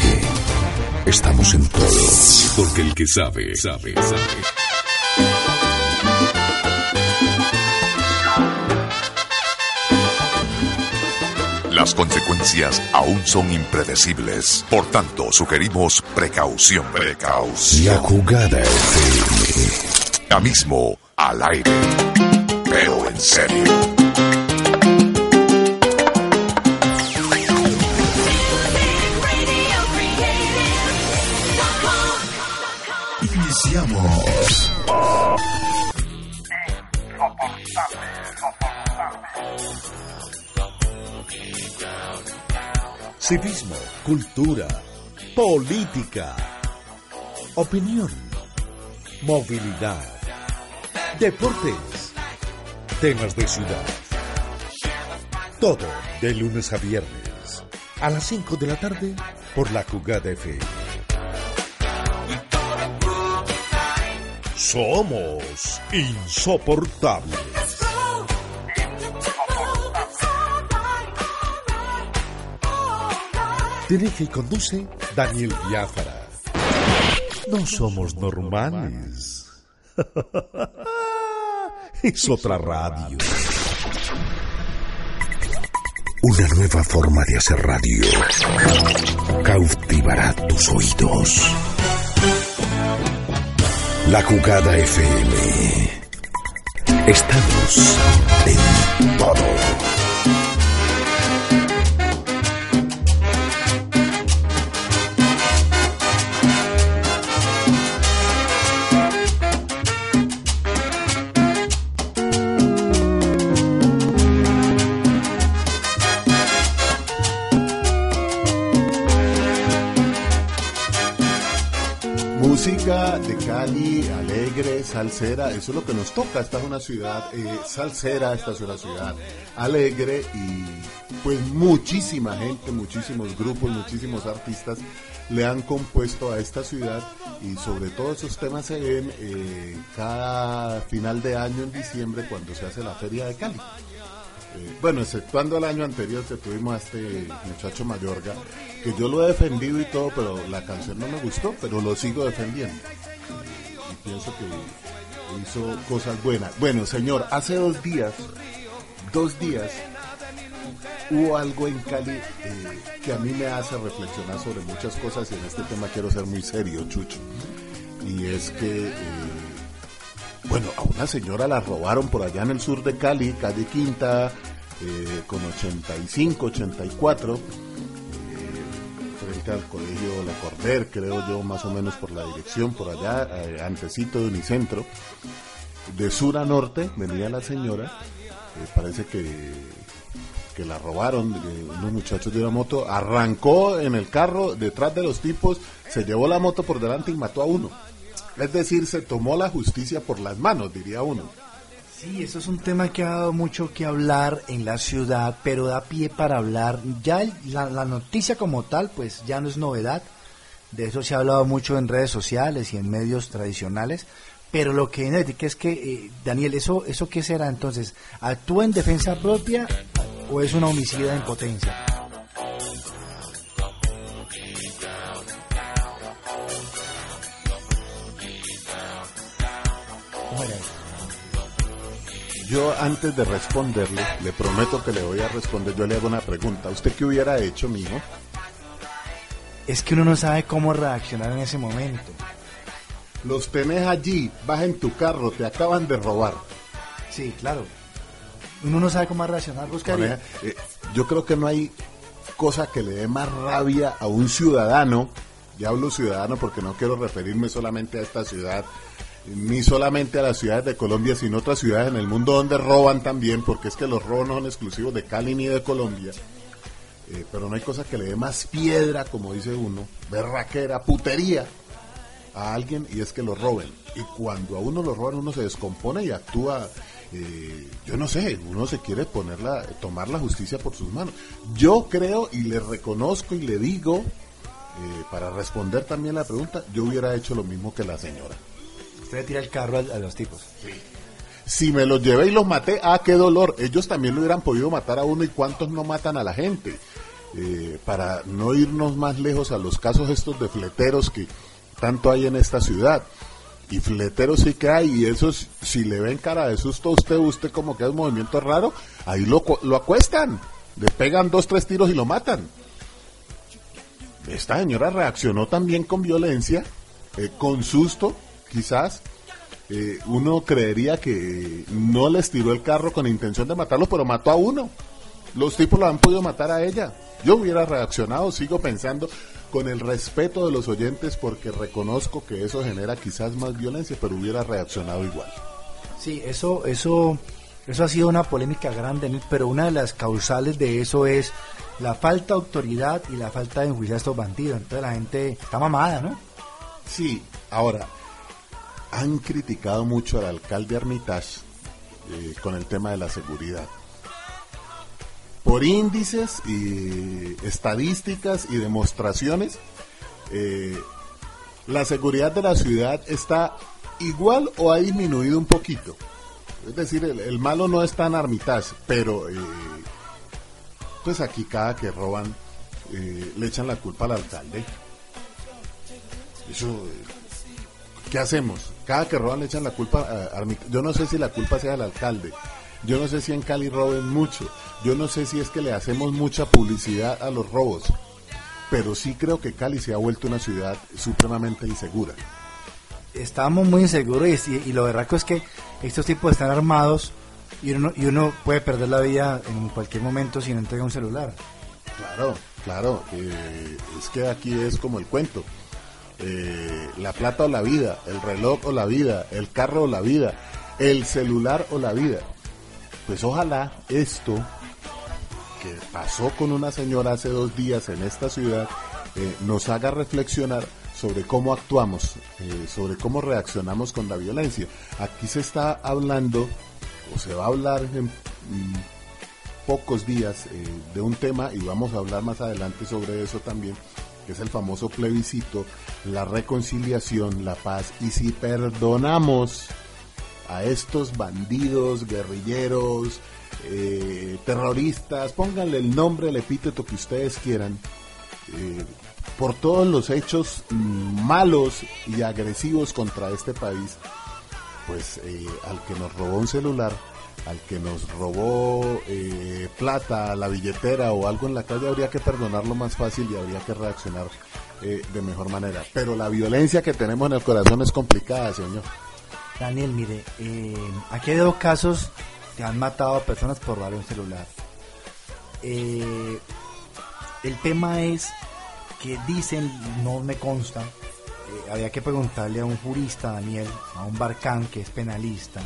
Estamos en todo. Porque el que sabe, sabe, sabe. Las consecuencias aún son impredecibles. Por tanto, sugerimos precaución. La Precaución. jugada FM. Ya mismo al aire. Pero en serio. Civismo, cultura, política, opinión, movilidad, deportes, temas de ciudad. Todo de lunes a viernes a las 5 de la tarde por la Jugada FM. Somos insoportables. Dirige y conduce Daniel Biafara. No somos normales. [laughs] es otra radio. Una nueva forma de hacer radio. Cautivará tus oídos. La jugada FM. Estamos en todo. Salsera, eso es lo que nos toca. Esta es una ciudad eh, salsera, esta es una ciudad alegre y pues muchísima gente, muchísimos grupos, muchísimos artistas le han compuesto a esta ciudad y sobre todo esos temas se ven eh, cada final de año en diciembre cuando se hace la Feria de Cali. Eh, bueno, exceptuando el año anterior que tuvimos a este muchacho Mayorga, que yo lo he defendido y todo, pero la canción no me gustó, pero lo sigo defendiendo. Pienso que hizo cosas buenas. Bueno, señor, hace dos días, dos días, hubo algo en Cali eh, que a mí me hace reflexionar sobre muchas cosas y en este tema quiero ser muy serio, Chucho. Y es que eh, Bueno, a una señora la robaron por allá en el sur de Cali, calle Quinta, eh, con 85, 84, frente al colegio La Corder, creo yo, más o menos por la dirección, por allá, eh, antecito de Unicentro. De sur a norte venía la señora, eh, parece que, que la robaron, eh, unos muchachos de una moto, arrancó en el carro detrás de los tipos, se llevó la moto por delante y mató a uno. Es decir, se tomó la justicia por las manos, diría uno. Sí, eso es un tema que ha dado mucho que hablar en la ciudad, pero da pie para hablar. Ya la, noticia como tal, pues ya no es novedad. De eso se ha hablado mucho en redes sociales y en medios tradicionales. Pero lo que viene es que, eh, Daniel, ¿eso, ¿eso qué será entonces? ¿Actúa en defensa propia o es una homicida en potencia? Yo antes de responderle, le prometo que le voy a responder, yo le hago una pregunta. ¿Usted qué hubiera hecho, mijo? Es que uno no sabe cómo reaccionar en ese momento. Los tenés allí, vas en tu carro, te acaban de robar. Sí, claro. Uno no sabe cómo reaccionar. Maneja- eh, yo creo que no hay cosa que le dé más rabia a un ciudadano, ya hablo ciudadano porque no quiero referirme solamente a esta ciudad, ni solamente a las ciudades de Colombia, sino otras ciudades en el mundo donde roban también, porque es que los robos no son exclusivos de Cali ni de Colombia. Eh, pero no hay cosa que le dé más piedra, como dice uno, berraquera, putería a alguien y es que lo roben. Y cuando a uno lo roban, uno se descompone y actúa, eh, yo no sé, uno se quiere ponerla, tomar la justicia por sus manos. Yo creo y le reconozco y le digo, eh, para responder también la pregunta, yo hubiera hecho lo mismo que la señora. Usted tira el carro a, los tipos. Si me los llevé y los maté, ah, qué dolor. Ellos también lo hubieran podido matar a uno y cuántos no matan a la gente. Eh, para no irnos más lejos a los casos estos de fleteros que tanto hay en esta ciudad. Y fleteros sí que hay, y esos, si le ven cara de susto a usted, usted como que es un movimiento raro, ahí lo, lo acuestan, le pegan dos, tres tiros y lo matan. Esta señora reaccionó también con violencia, eh, con susto, quizás. Eh, uno creería que no les tiró el carro con intención de matarlo, pero mató a uno. Los tipos lo han podido matar a ella. Yo hubiera reaccionado, sigo pensando, con el respeto de los oyentes, porque reconozco que eso genera quizás más violencia, pero hubiera reaccionado igual. Sí, eso, eso, eso ha sido una polémica grande, pero una de las causales de eso es la falta de autoridad y la falta de enjuiciar a estos bandidos. Entonces la gente está mamada, ¿no? Sí, ahora, han criticado mucho al alcalde Armitage eh, con el tema de la seguridad. Por índices y estadísticas y demostraciones, eh, la seguridad de la ciudad está igual o ha disminuido un poquito. Es decir, el, malo no está en Armitage, pero eh, pues aquí cada que roban eh, le echan la culpa al alcalde. Eso, ¿qué hacemos? Cada que roban le echan la culpa a Armitage. Yo no sé si la culpa sea del alcalde. Yo no sé si en Cali roben mucho. Yo no sé si es que le hacemos mucha publicidad a los robos. Pero sí creo que Cali se ha vuelto una ciudad supremamente insegura. Estábamos muy inseguros y, y, y lo berraco es que estos tipos están armados y uno, y uno puede perder la vida en cualquier momento si no entrega un celular. Claro, claro. eh, es que aquí es como el cuento. Eh, la plata o la vida, el reloj o la vida, el carro o la vida, el celular o la vida. Pues ojalá esto que pasó con una señora hace dos días en esta ciudad eh, nos haga reflexionar sobre cómo actuamos, eh, sobre cómo reaccionamos con la violencia. Aquí se está hablando, o se va a hablar en mm, pocos días de un tema, y vamos a hablar más adelante sobre eso también, que es el famoso plebiscito, la reconciliación, la paz, y si perdonamos a estos bandidos, guerrilleros, eh, terroristas, pónganle el nombre, el epíteto que ustedes quieran, eh, por todos los hechos malos y agresivos contra este país, pues eh, al que nos robó un celular, al que nos robó eh, plata, la billetera o algo en la calle, habría que perdonarlo más fácil y habría que reaccionar eh, de mejor manera. Pero la violencia que tenemos en el corazón es complicada, señor. Daniel, mire, eh, aquí hay dos casos que han matado a personas por robar un celular. Eh, el tema es que dicen, no me consta, eh, había que preguntarle a un jurista, Daniel, a un barcán que es penalista,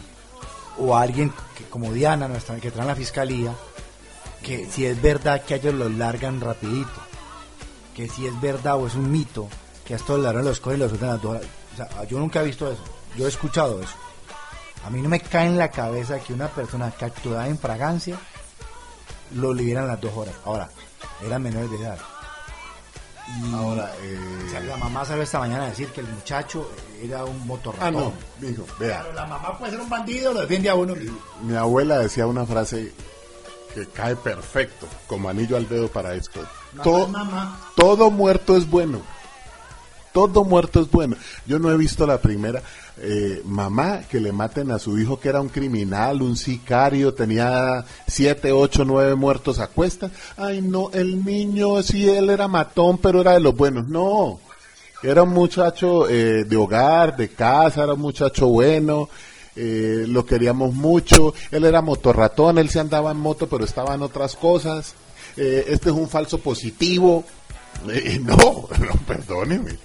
o alguien que, como Diana, que trae la fiscalía, que si es verdad que a ellos los largan rapidito, que si es verdad o es un mito, que a estos ladrones los cogen y los sueltan a horas. O sea, yo nunca he visto eso, yo he escuchado eso. A mí no me cae en la cabeza que una persona capturada en fragancia lo liberan las dos horas. Ahora, eran menores de edad. Y Ahora, eh, o sea, la mamá salió esta mañana a decir que el muchacho era un motorratón. ah, no, dijo, vea, Pero la mamá puede ser un bandido, lo defiende a uno. mi abuela decía una frase que cae perfecto, como anillo al dedo para esto. Mamá To- es mamá. todo muerto es bueno. Todo muerto es bueno. Yo no he visto la primera eh, mamá que le maten a su hijo que era un criminal, un sicario, tenía siete, ocho, nueve muertos a cuestas. Ay, no, el niño, sí, él era matón, pero era de los buenos. No, era un muchacho eh, de hogar, de casa, era un muchacho bueno, eh, lo queríamos mucho, él era motorratón, él se andaba en moto, pero estaba en otras cosas. Eh, este es un falso positivo. Eh, [laughs] no, [laughs] no, perdóneme.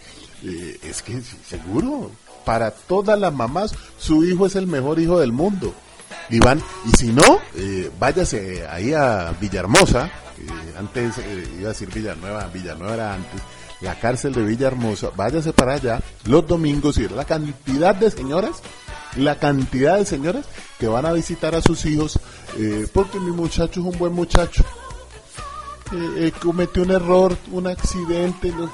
Eh, es que seguro, para todas las mamás, su hijo es el mejor hijo del mundo. Y van, y si no, eh, váyase ahí a Villahermosa, antes eh, iba a decir Villanueva, Villanueva era antes, la cárcel de Villahermosa, váyase para allá los domingos y la cantidad de señoras, la cantidad de señoras que van a visitar a sus hijos, eh, porque mi muchacho es un buen muchacho. Cometió un error, un accidente, no-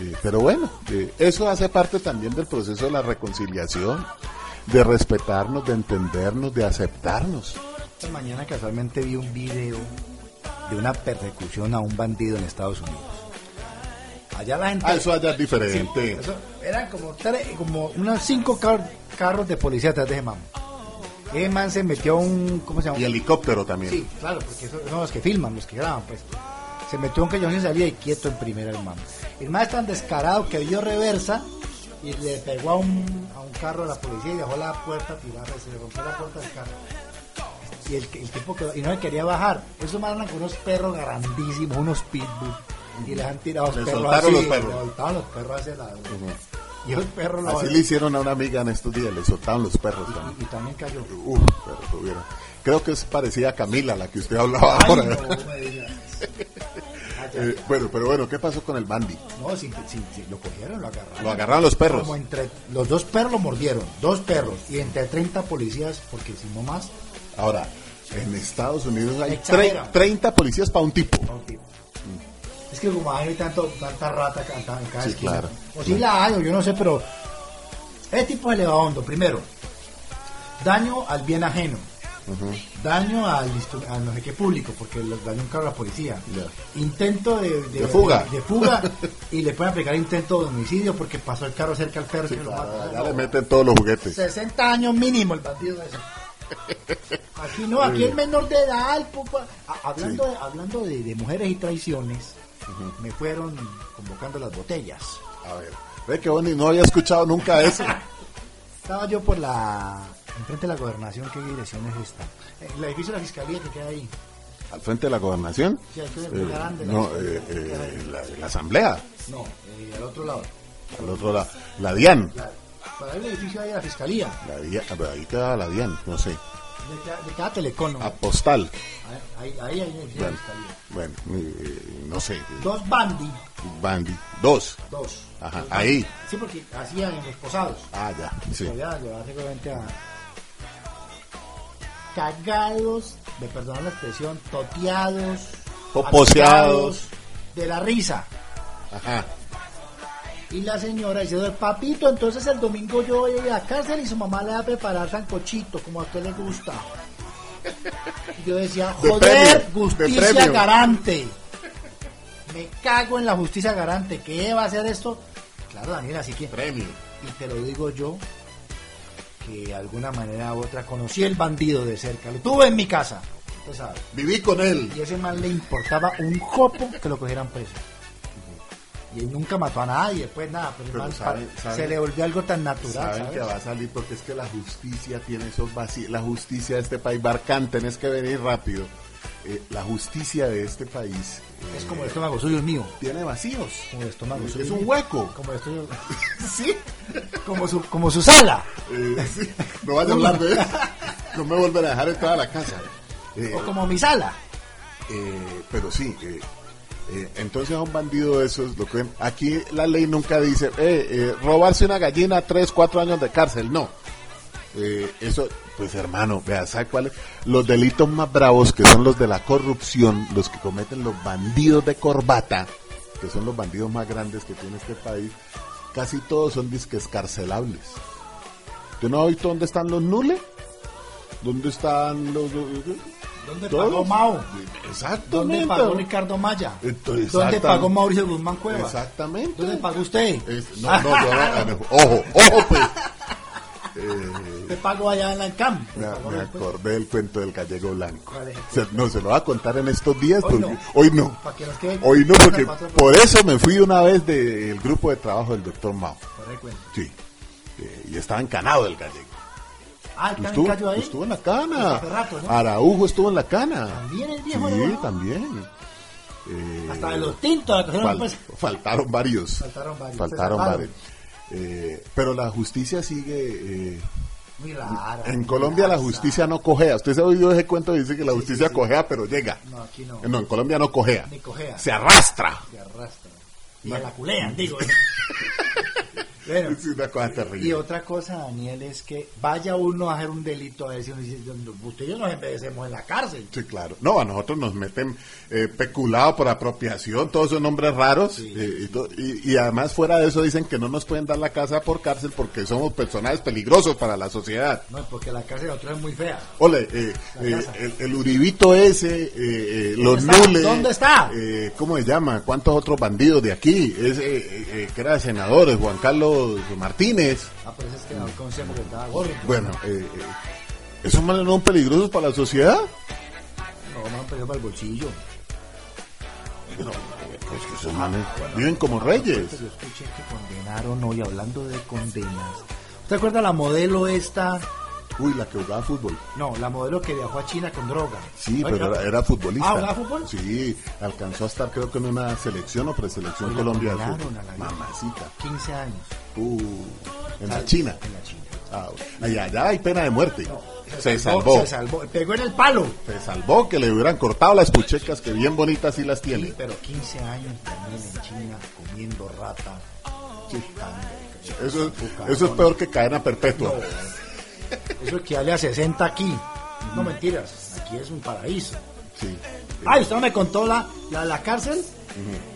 eh, pero bueno, eh, eso hace parte también del proceso de la reconciliación, de respetarnos, de entendernos, de aceptarnos. Esta mañana casualmente vi un video de una persecución a un bandido en Estados Unidos. Allá la gente... Ah, eso allá es diferente. Sí, eso eran como, tres- como unos cinco car- carros de policía atrás de ese man. Ese man se metió un... ¿Cómo se llama? Y helicóptero también. Sí, claro, porque son los que filman, los que graban, pues. Se metió un cañón y salía y quieto en primera el man. El es tan descarado que dio reversa y le pegó a un, a un carro de la policía y dejó la puerta tirada, se le rompió la puerta del carro. Y el, el tipo quedó, y no le quería bajar. Esos man andan con unos perros grandísimos, unos pitbull. Y les han tirado los Le perros soltaron así, los perros. le soltaron los perros hacia la... Y el perro lo Así le hicieron a una amiga en estos días, le soltaron los perros también. y, y también cayó. Uf, pero tuvieron. Creo que es parecida a Camila, la que usted hablaba Ay, ahora. no me digas. Eh, bueno, pero bueno, ¿qué pasó con el Bandy? No, sí, sí, sí, lo cogieron, lo agarraron. Lo agarraron los perros. Como entre los dos perros lo mordieron, dos perros, y entre 30 policías, porque si no más, Ahora, en Estados Unidos hay tre- 30 policías para un tipo. Es que como hay tanto, tanta rata en cada Sí, esquina. claro. O si la hay, o yo no sé, pero ese tipo de hondo. Primero, daño al bien ajeno. Daño al, al no sé qué público, porque lo dañó un carro a la policía. Intento de, De fuga. De, fuga. [laughs] y le pueden aplicar intento de homicidio porque pasó el carro cerca al perro y lo. Ya le meten todos los juguetes. 60 años mínimo el bandido ese. [laughs] Aquí no, aquí es menor de edad, el pupa. A- Hablando, de, hablando de, de mujeres y traiciones, me fueron convocando las botellas. A ver, ve que Bonnie no había escuchado nunca eso. [laughs] Estaba yo por la. Enfrente de la gobernación, ¿qué dirección es esta? Eh, El edificio de la fiscalía que queda ahí. Al frente de la gobernación. Sí, hay que ver, Eh, grande, no, la- eh, eh, la, la asamblea. No, eh, al otro lado. Al otro lado. La DIAN. La, para el edificio ahí de la fiscalía. La DIAN. a ver, Ahí queda la DIAN, no sé. De, de cada telecono. A postal. Ahí, ahí hay edificio de Bueno, la fiscalía. bueno eh, no sé. Dos bandi, Bandy. Dos. dos. Ajá, ahí. bandi. Sí, porque hacían en los posados. Ah, ya. Sí. Seguramente a cagados, me perdonan la expresión, toteados, Poposeados. de la risa. Ajá. Y la señora diciendo, papito, entonces el domingo yo voy a ir a la cárcel y su mamá le va a preparar sancochito, como a usted le gusta. Y yo decía, De joder, premio, justicia premio". garante. Me cago en la justicia garante. ¿Qué va a hacer esto? Claro, Daniel, así que... Premio. Y te lo digo yo, que de alguna manera u otra conocí el bandido de cerca. Lo tuve en mi casa. Usted sabe. Viví con él. Y a ese man le importaba un jopo que lo cogieran preso. Y él nunca mató a nadie, pues nada, pero, el Pero man sabe- se le volvió algo tan natural, Saben ¿sabes? que va a salir porque es que la justicia tiene esos vacíos. La justicia de este país, Barcán, tenés que venir rápido. Eh, la justicia de este país eh, Es como el estómago suyo es mío. tiene vacíos. Como el estómago Es suyo un mío. hueco. Como el estómago- [laughs] Sí. Como su, como su sala. Eh, sí. No vaya a hablar de eso. No me volverá a dejar entrar a la casa. Eh, O como mi sala. Eh, pero sí, eh, eh, entonces a un bandido de esos, lo que aquí la ley nunca dice, eh, eh, robarse una gallina, tres, cuatro años de cárcel, no. Eh, eso, pues hermano, vea, ¿sabe cuáles? Los delitos más bravos, que son los de la corrupción, los que cometen los bandidos de corbata, que son los bandidos más grandes que tiene este país, casi todos son disque escarcelables. ¿Usted no visto dónde están los nules? ¿Dónde están los... ¿Dónde Todos. pagó Mao? Exactamente. ¿Dónde pagó Ricardo Maya? Entonces, ¿Dónde pagó Mauricio Guzmán Cuevas? Exactamente. ¿Dónde pagó usted? Es- no, no, yo ojo, ojo, pues. Eh, ¿Usted pagó allá en la CAM? me, me acordé del cuento del gallego blanco. No, se lo voy a contar en estos días. Hoy no. hoy no. Que Hoy porque por eso me fui una vez del grupo de trabajo del doctor Mao. Sí. Eh, y estaba encanado el gallego. Ah, ¿el Estuvo, cayó ahí? estuvo en la cana. Hace rato, ¿no? Araujo estuvo en la cana. También el viejo Sí, también. Eh, Hasta de los tintos, Fal- pues. faltaron varios. Faltaron varios, Faltaron varios. Eh, pero la justicia sigue. eh, Muy rara. en muy Colombia la justicia no cojea. Usted se ha oído ese cuento dice que la Sí, justicia sí, sí. cojea, pero llega. No, aquí no. No, en Colombia no cojea. Ni cojea. Se arrastra. Se arrastra. Y a la culean, digo. [laughs] Bueno, [laughs] Es una cosa terrible. y otra cosa, Daniel, es que vaya uno a hacer un delito a ver si uno dice, usted y yo nos envejecemos en la cárcel. Sí, claro. No, a nosotros nos meten eh, peculado por apropiación, todos esos nombres raros. eh, y, to- y- y además, fuera de eso, dicen que no nos pueden dar la casa por cárcel porque somos personajes peligrosos para la sociedad. No, porque la cárcel de otros es muy fea. Ole, eh, eh, el, el uribito ese, eh, los ¿Dónde está? nules. ¿Dónde está? eh, ¿Cómo se llama? ¿Cuántos otros bandidos de aquí? Ese que era senador, eh, Juan Carlos Martínez. Ah, pero ese es que no conocía porque estaba gordo. Bueno, eh, eh, ¿esos manes no son peligrosos para la sociedad? No, me han pedido para el bolsillo. No, es que esos manes viven como reyes. Yo escuché que condenaron hoy, hablando de condenas. ¿Usted acuerda la modelo esta? Uy, la que jugaba fútbol. No, la modelo que viajó a China con droga. Sí, pero era, era futbolista. Ah, ¿jugaba fútbol? Sí, alcanzó a estar creo que en una selección o preselección Oiga, Colombia de condenaron fútbol. a la vieja. Mamacita. 15 años. Uh, en la China. En la China. Ah, allá, allá hay pena de muerte. Se salvó, salvó. Se salvó. Pegó en el palo. Se salvó que le hubieran cortado las puchecas que bien bonitas sí las Sí, tiene. pero 15 años también en China comiendo rata. chupando, Eso, eso es peor que cadena perpetua. no. Eso equivale a 60 aquí. No mentiras, aquí es un paraíso. Sí. Ay, usted no me contó la, la de la cárcel,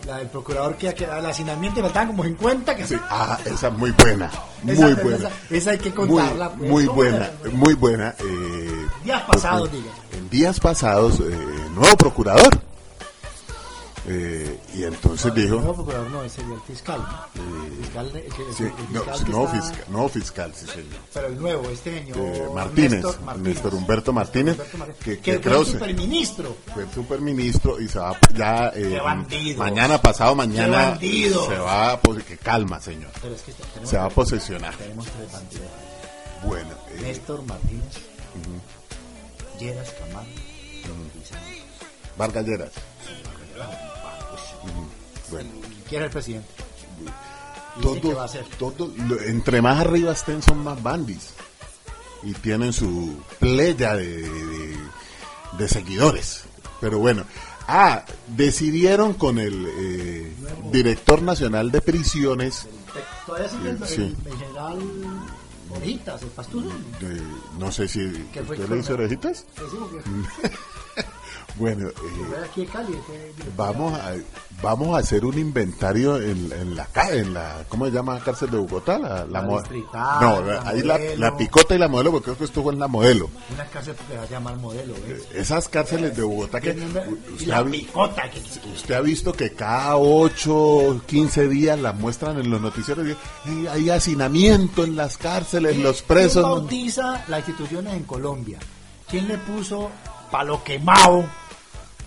la del procurador que, que al hacinamiento y faltaban como 50 que Sí. Ah, esa es muy buena. Muy Esa- buena. esa hay que Muy, contarla, pues. muy ¿Cómo buena, era? muy buena. eh, Días pasados, diga. En días pasados, eh, nuevo procurador. Eh, y entonces dijo, No, procurador no, ese sería el fiscal. ¿no? Fiscal, el que- el sí, que- el no, fiscal que no está- fiscal, no fiscal, sí señor. Pero el nuevo, este señor. Eh, Martínez, Néstor Martínez. Néstor Humberto Martínez, Humberto Martínez, que, que, que fue creo el se- superministro. fue el superministro y se va ya eh, mañana pasado mañana se va a pos- que calma señor Pero es que tenemos, se va a posesionar tenemos tres bandidos. bueno eh, Néstor Martínez, Lleras Camargo Sánchez. Vargas Lleras Bueno ¿Quién es el presidente? Que va a todos, lo- entre más arriba estén son más bandis y tienen su playa de, de- de seguidores. Pero bueno, ah, decidieron con el eh, director nacional de prisiones, Todavía sigue el, Sí. el- el general Orejitas, el pastuso. no sé si Que fue usted le dice coronel. orejitas. Decimos que [laughs] Bueno, eh, vamos a vamos a hacer un inventario en, en la en la ¿cómo se llama la cárcel de Bogotá? La, La distrital, no, la ahí la, la picota y la modelo, porque creo que estuvo en la modelo. Una cárcel que se va a llamar modelo, ¿ves? Esas cárceles de Bogotá que usted la ha, picota que usted ha visto que cada 8, 15 días las muestran en los noticieros. y, "Eh, hay hacinamiento en las cárceles, los ¿Quién presos. no- bautiza las instituciones en Colombia? ¿Quién le puso palo quemado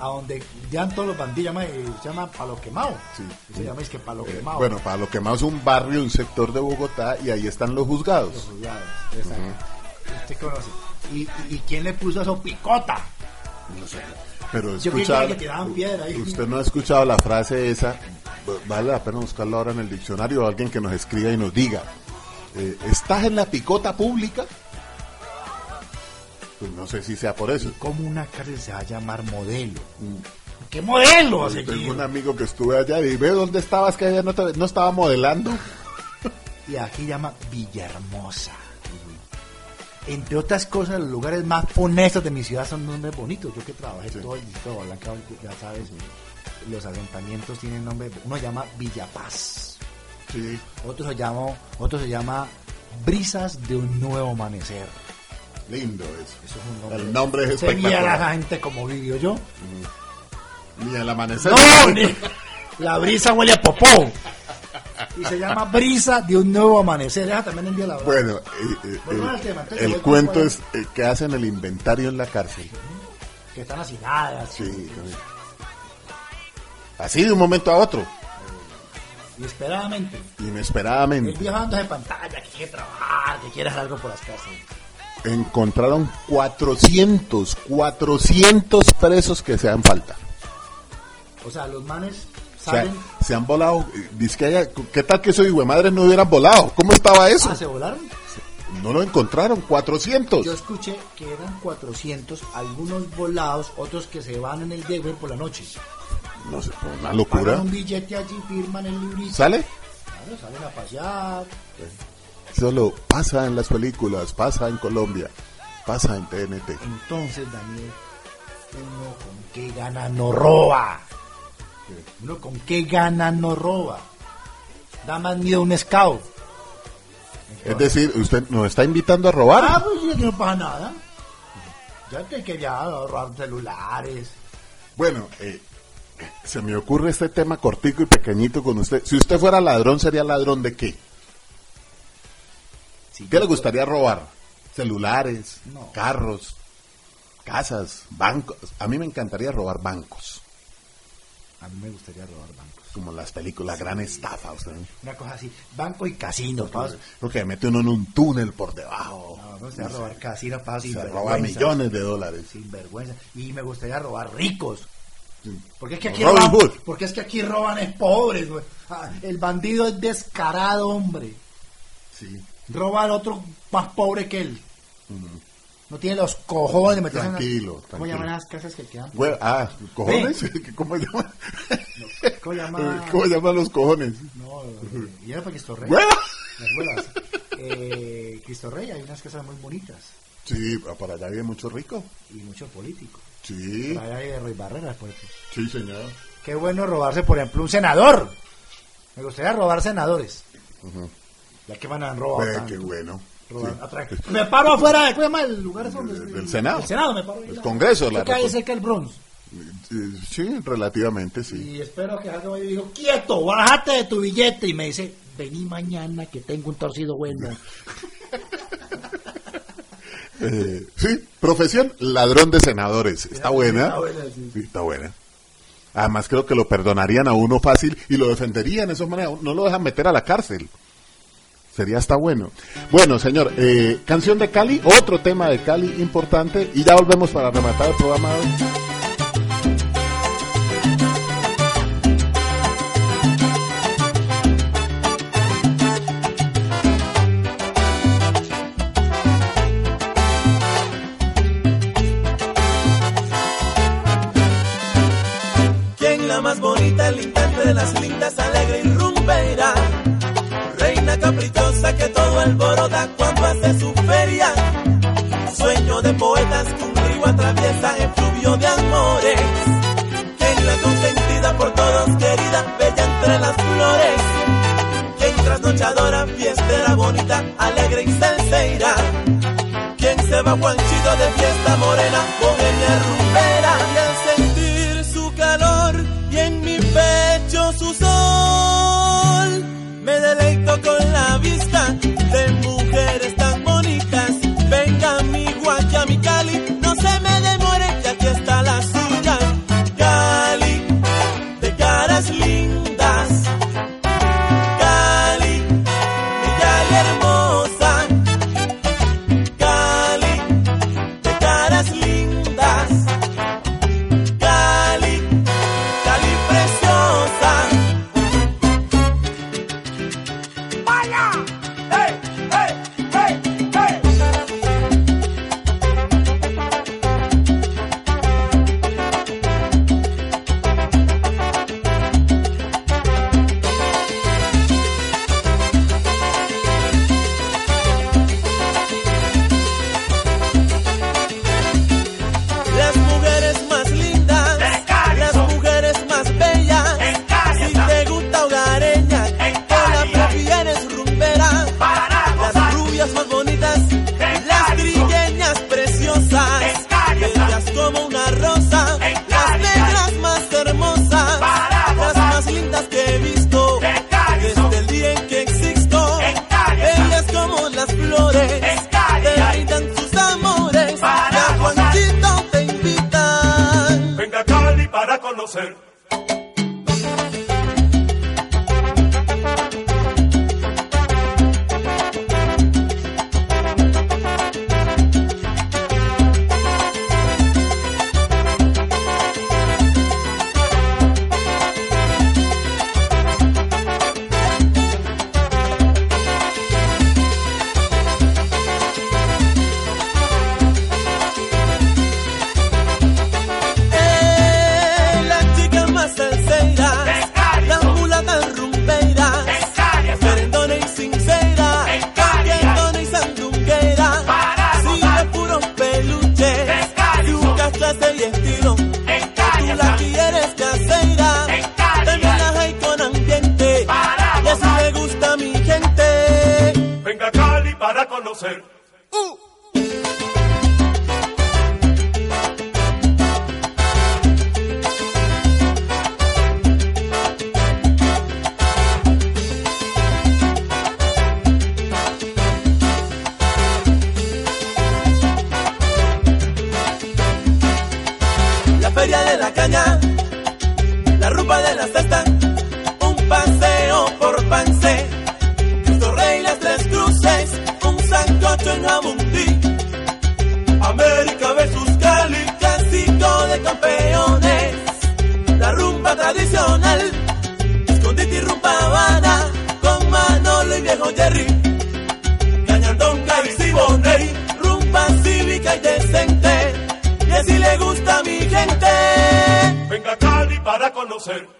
a donde ya todos los bandidos llama, eh, se llama Palo Quemado. Sí. Se llama es que Palo Eh, Quemado. bueno, para lo que más un barrio, un sector de Bogotá, y ahí están los juzgados. Los juzgados, exacto. Usted conoce. ¿Y, quién le puso eso? Picota. No sé. Pero Yo escucha, que tiraban piedra ahí. usted no ha escuchado la frase esa, vale la pena buscarla ahora en el diccionario o alguien que nos escriba y nos diga, eh, ¿estás en la picota pública? Pues no sé si sea por eso. ¿Cómo una cárcel se va a llamar modelo? ¿Qué modelo? Yo tengo un amigo que estuve allá y ve dónde estabas que ayer no, te- no estaba modelando. Y aquí llama Villahermosa. Entre otras cosas, los lugares más honestos de mi ciudad son nombres bonitos. Yo que trabajé todo el distrito de Blanca, ya sabes, los asentamientos tienen nombre. Uno se llama Villapaz. Sí. Otro se llama, otro se llama Brisas de un nuevo amanecer. Lindo eso. Eso es un nombre. El nombre es espectacular. la gente como vivió yo. Ni el amanecer. No, ni- la brisa huele a popó. Y se llama Brisa de un nuevo amanecer. Deja también el de la. Bueno, eh, eh, Volvamos el, tema, el cuento es eh, que hacen el inventario en la cárcel. Que están hacinadas. Sí, sí. Así de un momento a otro, Inesperadamente. El inesperadamente, viejo anda de pantalla, que quiere trabajar, que quiere hacer algo por las casas. Encontraron 400, 400 presos que se dan falta. O sea, los manes salen. se han volado. eh, dice que haya- ¿Qué tal que esos madres no hubieran volado? ¿Cómo estaba eso? Ah, se volaron. No lo encontraron, 400. Yo escuché que eran 400, algunos volados, otros que se van en el Degüer por la noche. No sé, una Pagan locura. un billete allí, firman el librito. ¿Sale? Claro, salen a pasear. Solo pasa en las películas, pasa en Colombia, pasa en TNT. Entonces, Daniel, uno con qué gana no roba. Uno con qué gana no roba. Da más miedo un scout. Es decir, usted nos está invitando a robar. Ah, pues que no pasa nada. Ya te que ya robar celulares. Bueno, eh, se me ocurre este tema cortico y pequeñito con usted. Si usted fuera ladrón, ¿sería ladrón de qué? Si ¿Qué yo- le gustaría robar? Celulares, No. carros, casas, bancos. A mí me encantaría robar bancos, A mí me gustaría robar bancos. como las películas, gran estafa. Usted. Una cosa así, banco y casino. Porque mete uno en un túnel por debajo. No, me gustaría robar casinos para sin roba millones de dólares. Sin vergüenza. Y me gustaría robar ricos. Porque es que aquí roban, porque es que aquí roban es pobres, güey. Ah, El bandido es descarado, hombre. Sí. Roba al otro más pobre que él. No tiene los cojones de meterse en Tranquilo, las- ¿Cómo tranquilo. llaman las casas que quedan? Güey, ah, ¿cojones? [laughs] ¿Cómo llaman? ¿Cómo llama? [laughs] ¿Cómo llaman los cojones? No, eh, y era para Cristo Rey. Güey. Las abuelas. Eh, Cristo Rey, hay unas casas muy bonitas Sí, para allá vive mucho rico. y mucho político. Sí, Por allá hay Rey Barreras, por ejemplo. sí, señor. Qué bueno robarse, por ejemplo, un senador. Me gustaría robar senadores. Ya que van a robar. Tanto. qué bueno. Sí. [laughs] Me paro afuera de ¿cómo se llama el lugar donde- Del- del Senado. Del Senado me paro. El. Congreso la República. cerca del Bronx. Sí, relativamente sí. Y espero que algo y digo, quieto, bájate de tu billete. Y me dice, vení mañana que tengo un torcido bueno. [laughs] Eh, sí, profesión ladrón de senadores. Está buena. Está buena, sí. Sí, está buena. Además creo que lo perdonarían a uno fácil y lo defenderían de esa manera. No lo dejan meter a la cárcel. Sería hasta bueno. Bueno, señor, eh, canción de Cali, otro tema de Cali importante y ya volvemos para rematar el programa. ¿Quién la más bonita, el de las lindas, alegre y rumbera? Reina caprichosa que todo alborota cuando hace su feria. Sueño de poetas que un río atraviesa en fluvio de amores. ¿Quién la consentida por todos querida, bella entre las flores? ¿Quién trasnochadora, fiestera, bonita, alegre y salseira? ¿Quién se va guanchito de fiesta morena, bohemia rumbera? De la caña, la rumba de la cesta, un paseo por Pance, en América versus Cali, clásico de campeones, la rumba tradicional, escondite y rumba Habana, con Manolo y viejo Jerry, Cañandón, Cádiz y Boney, rumba cívica y decente, y así le gusta a mi gente. Venga Cali para conocer.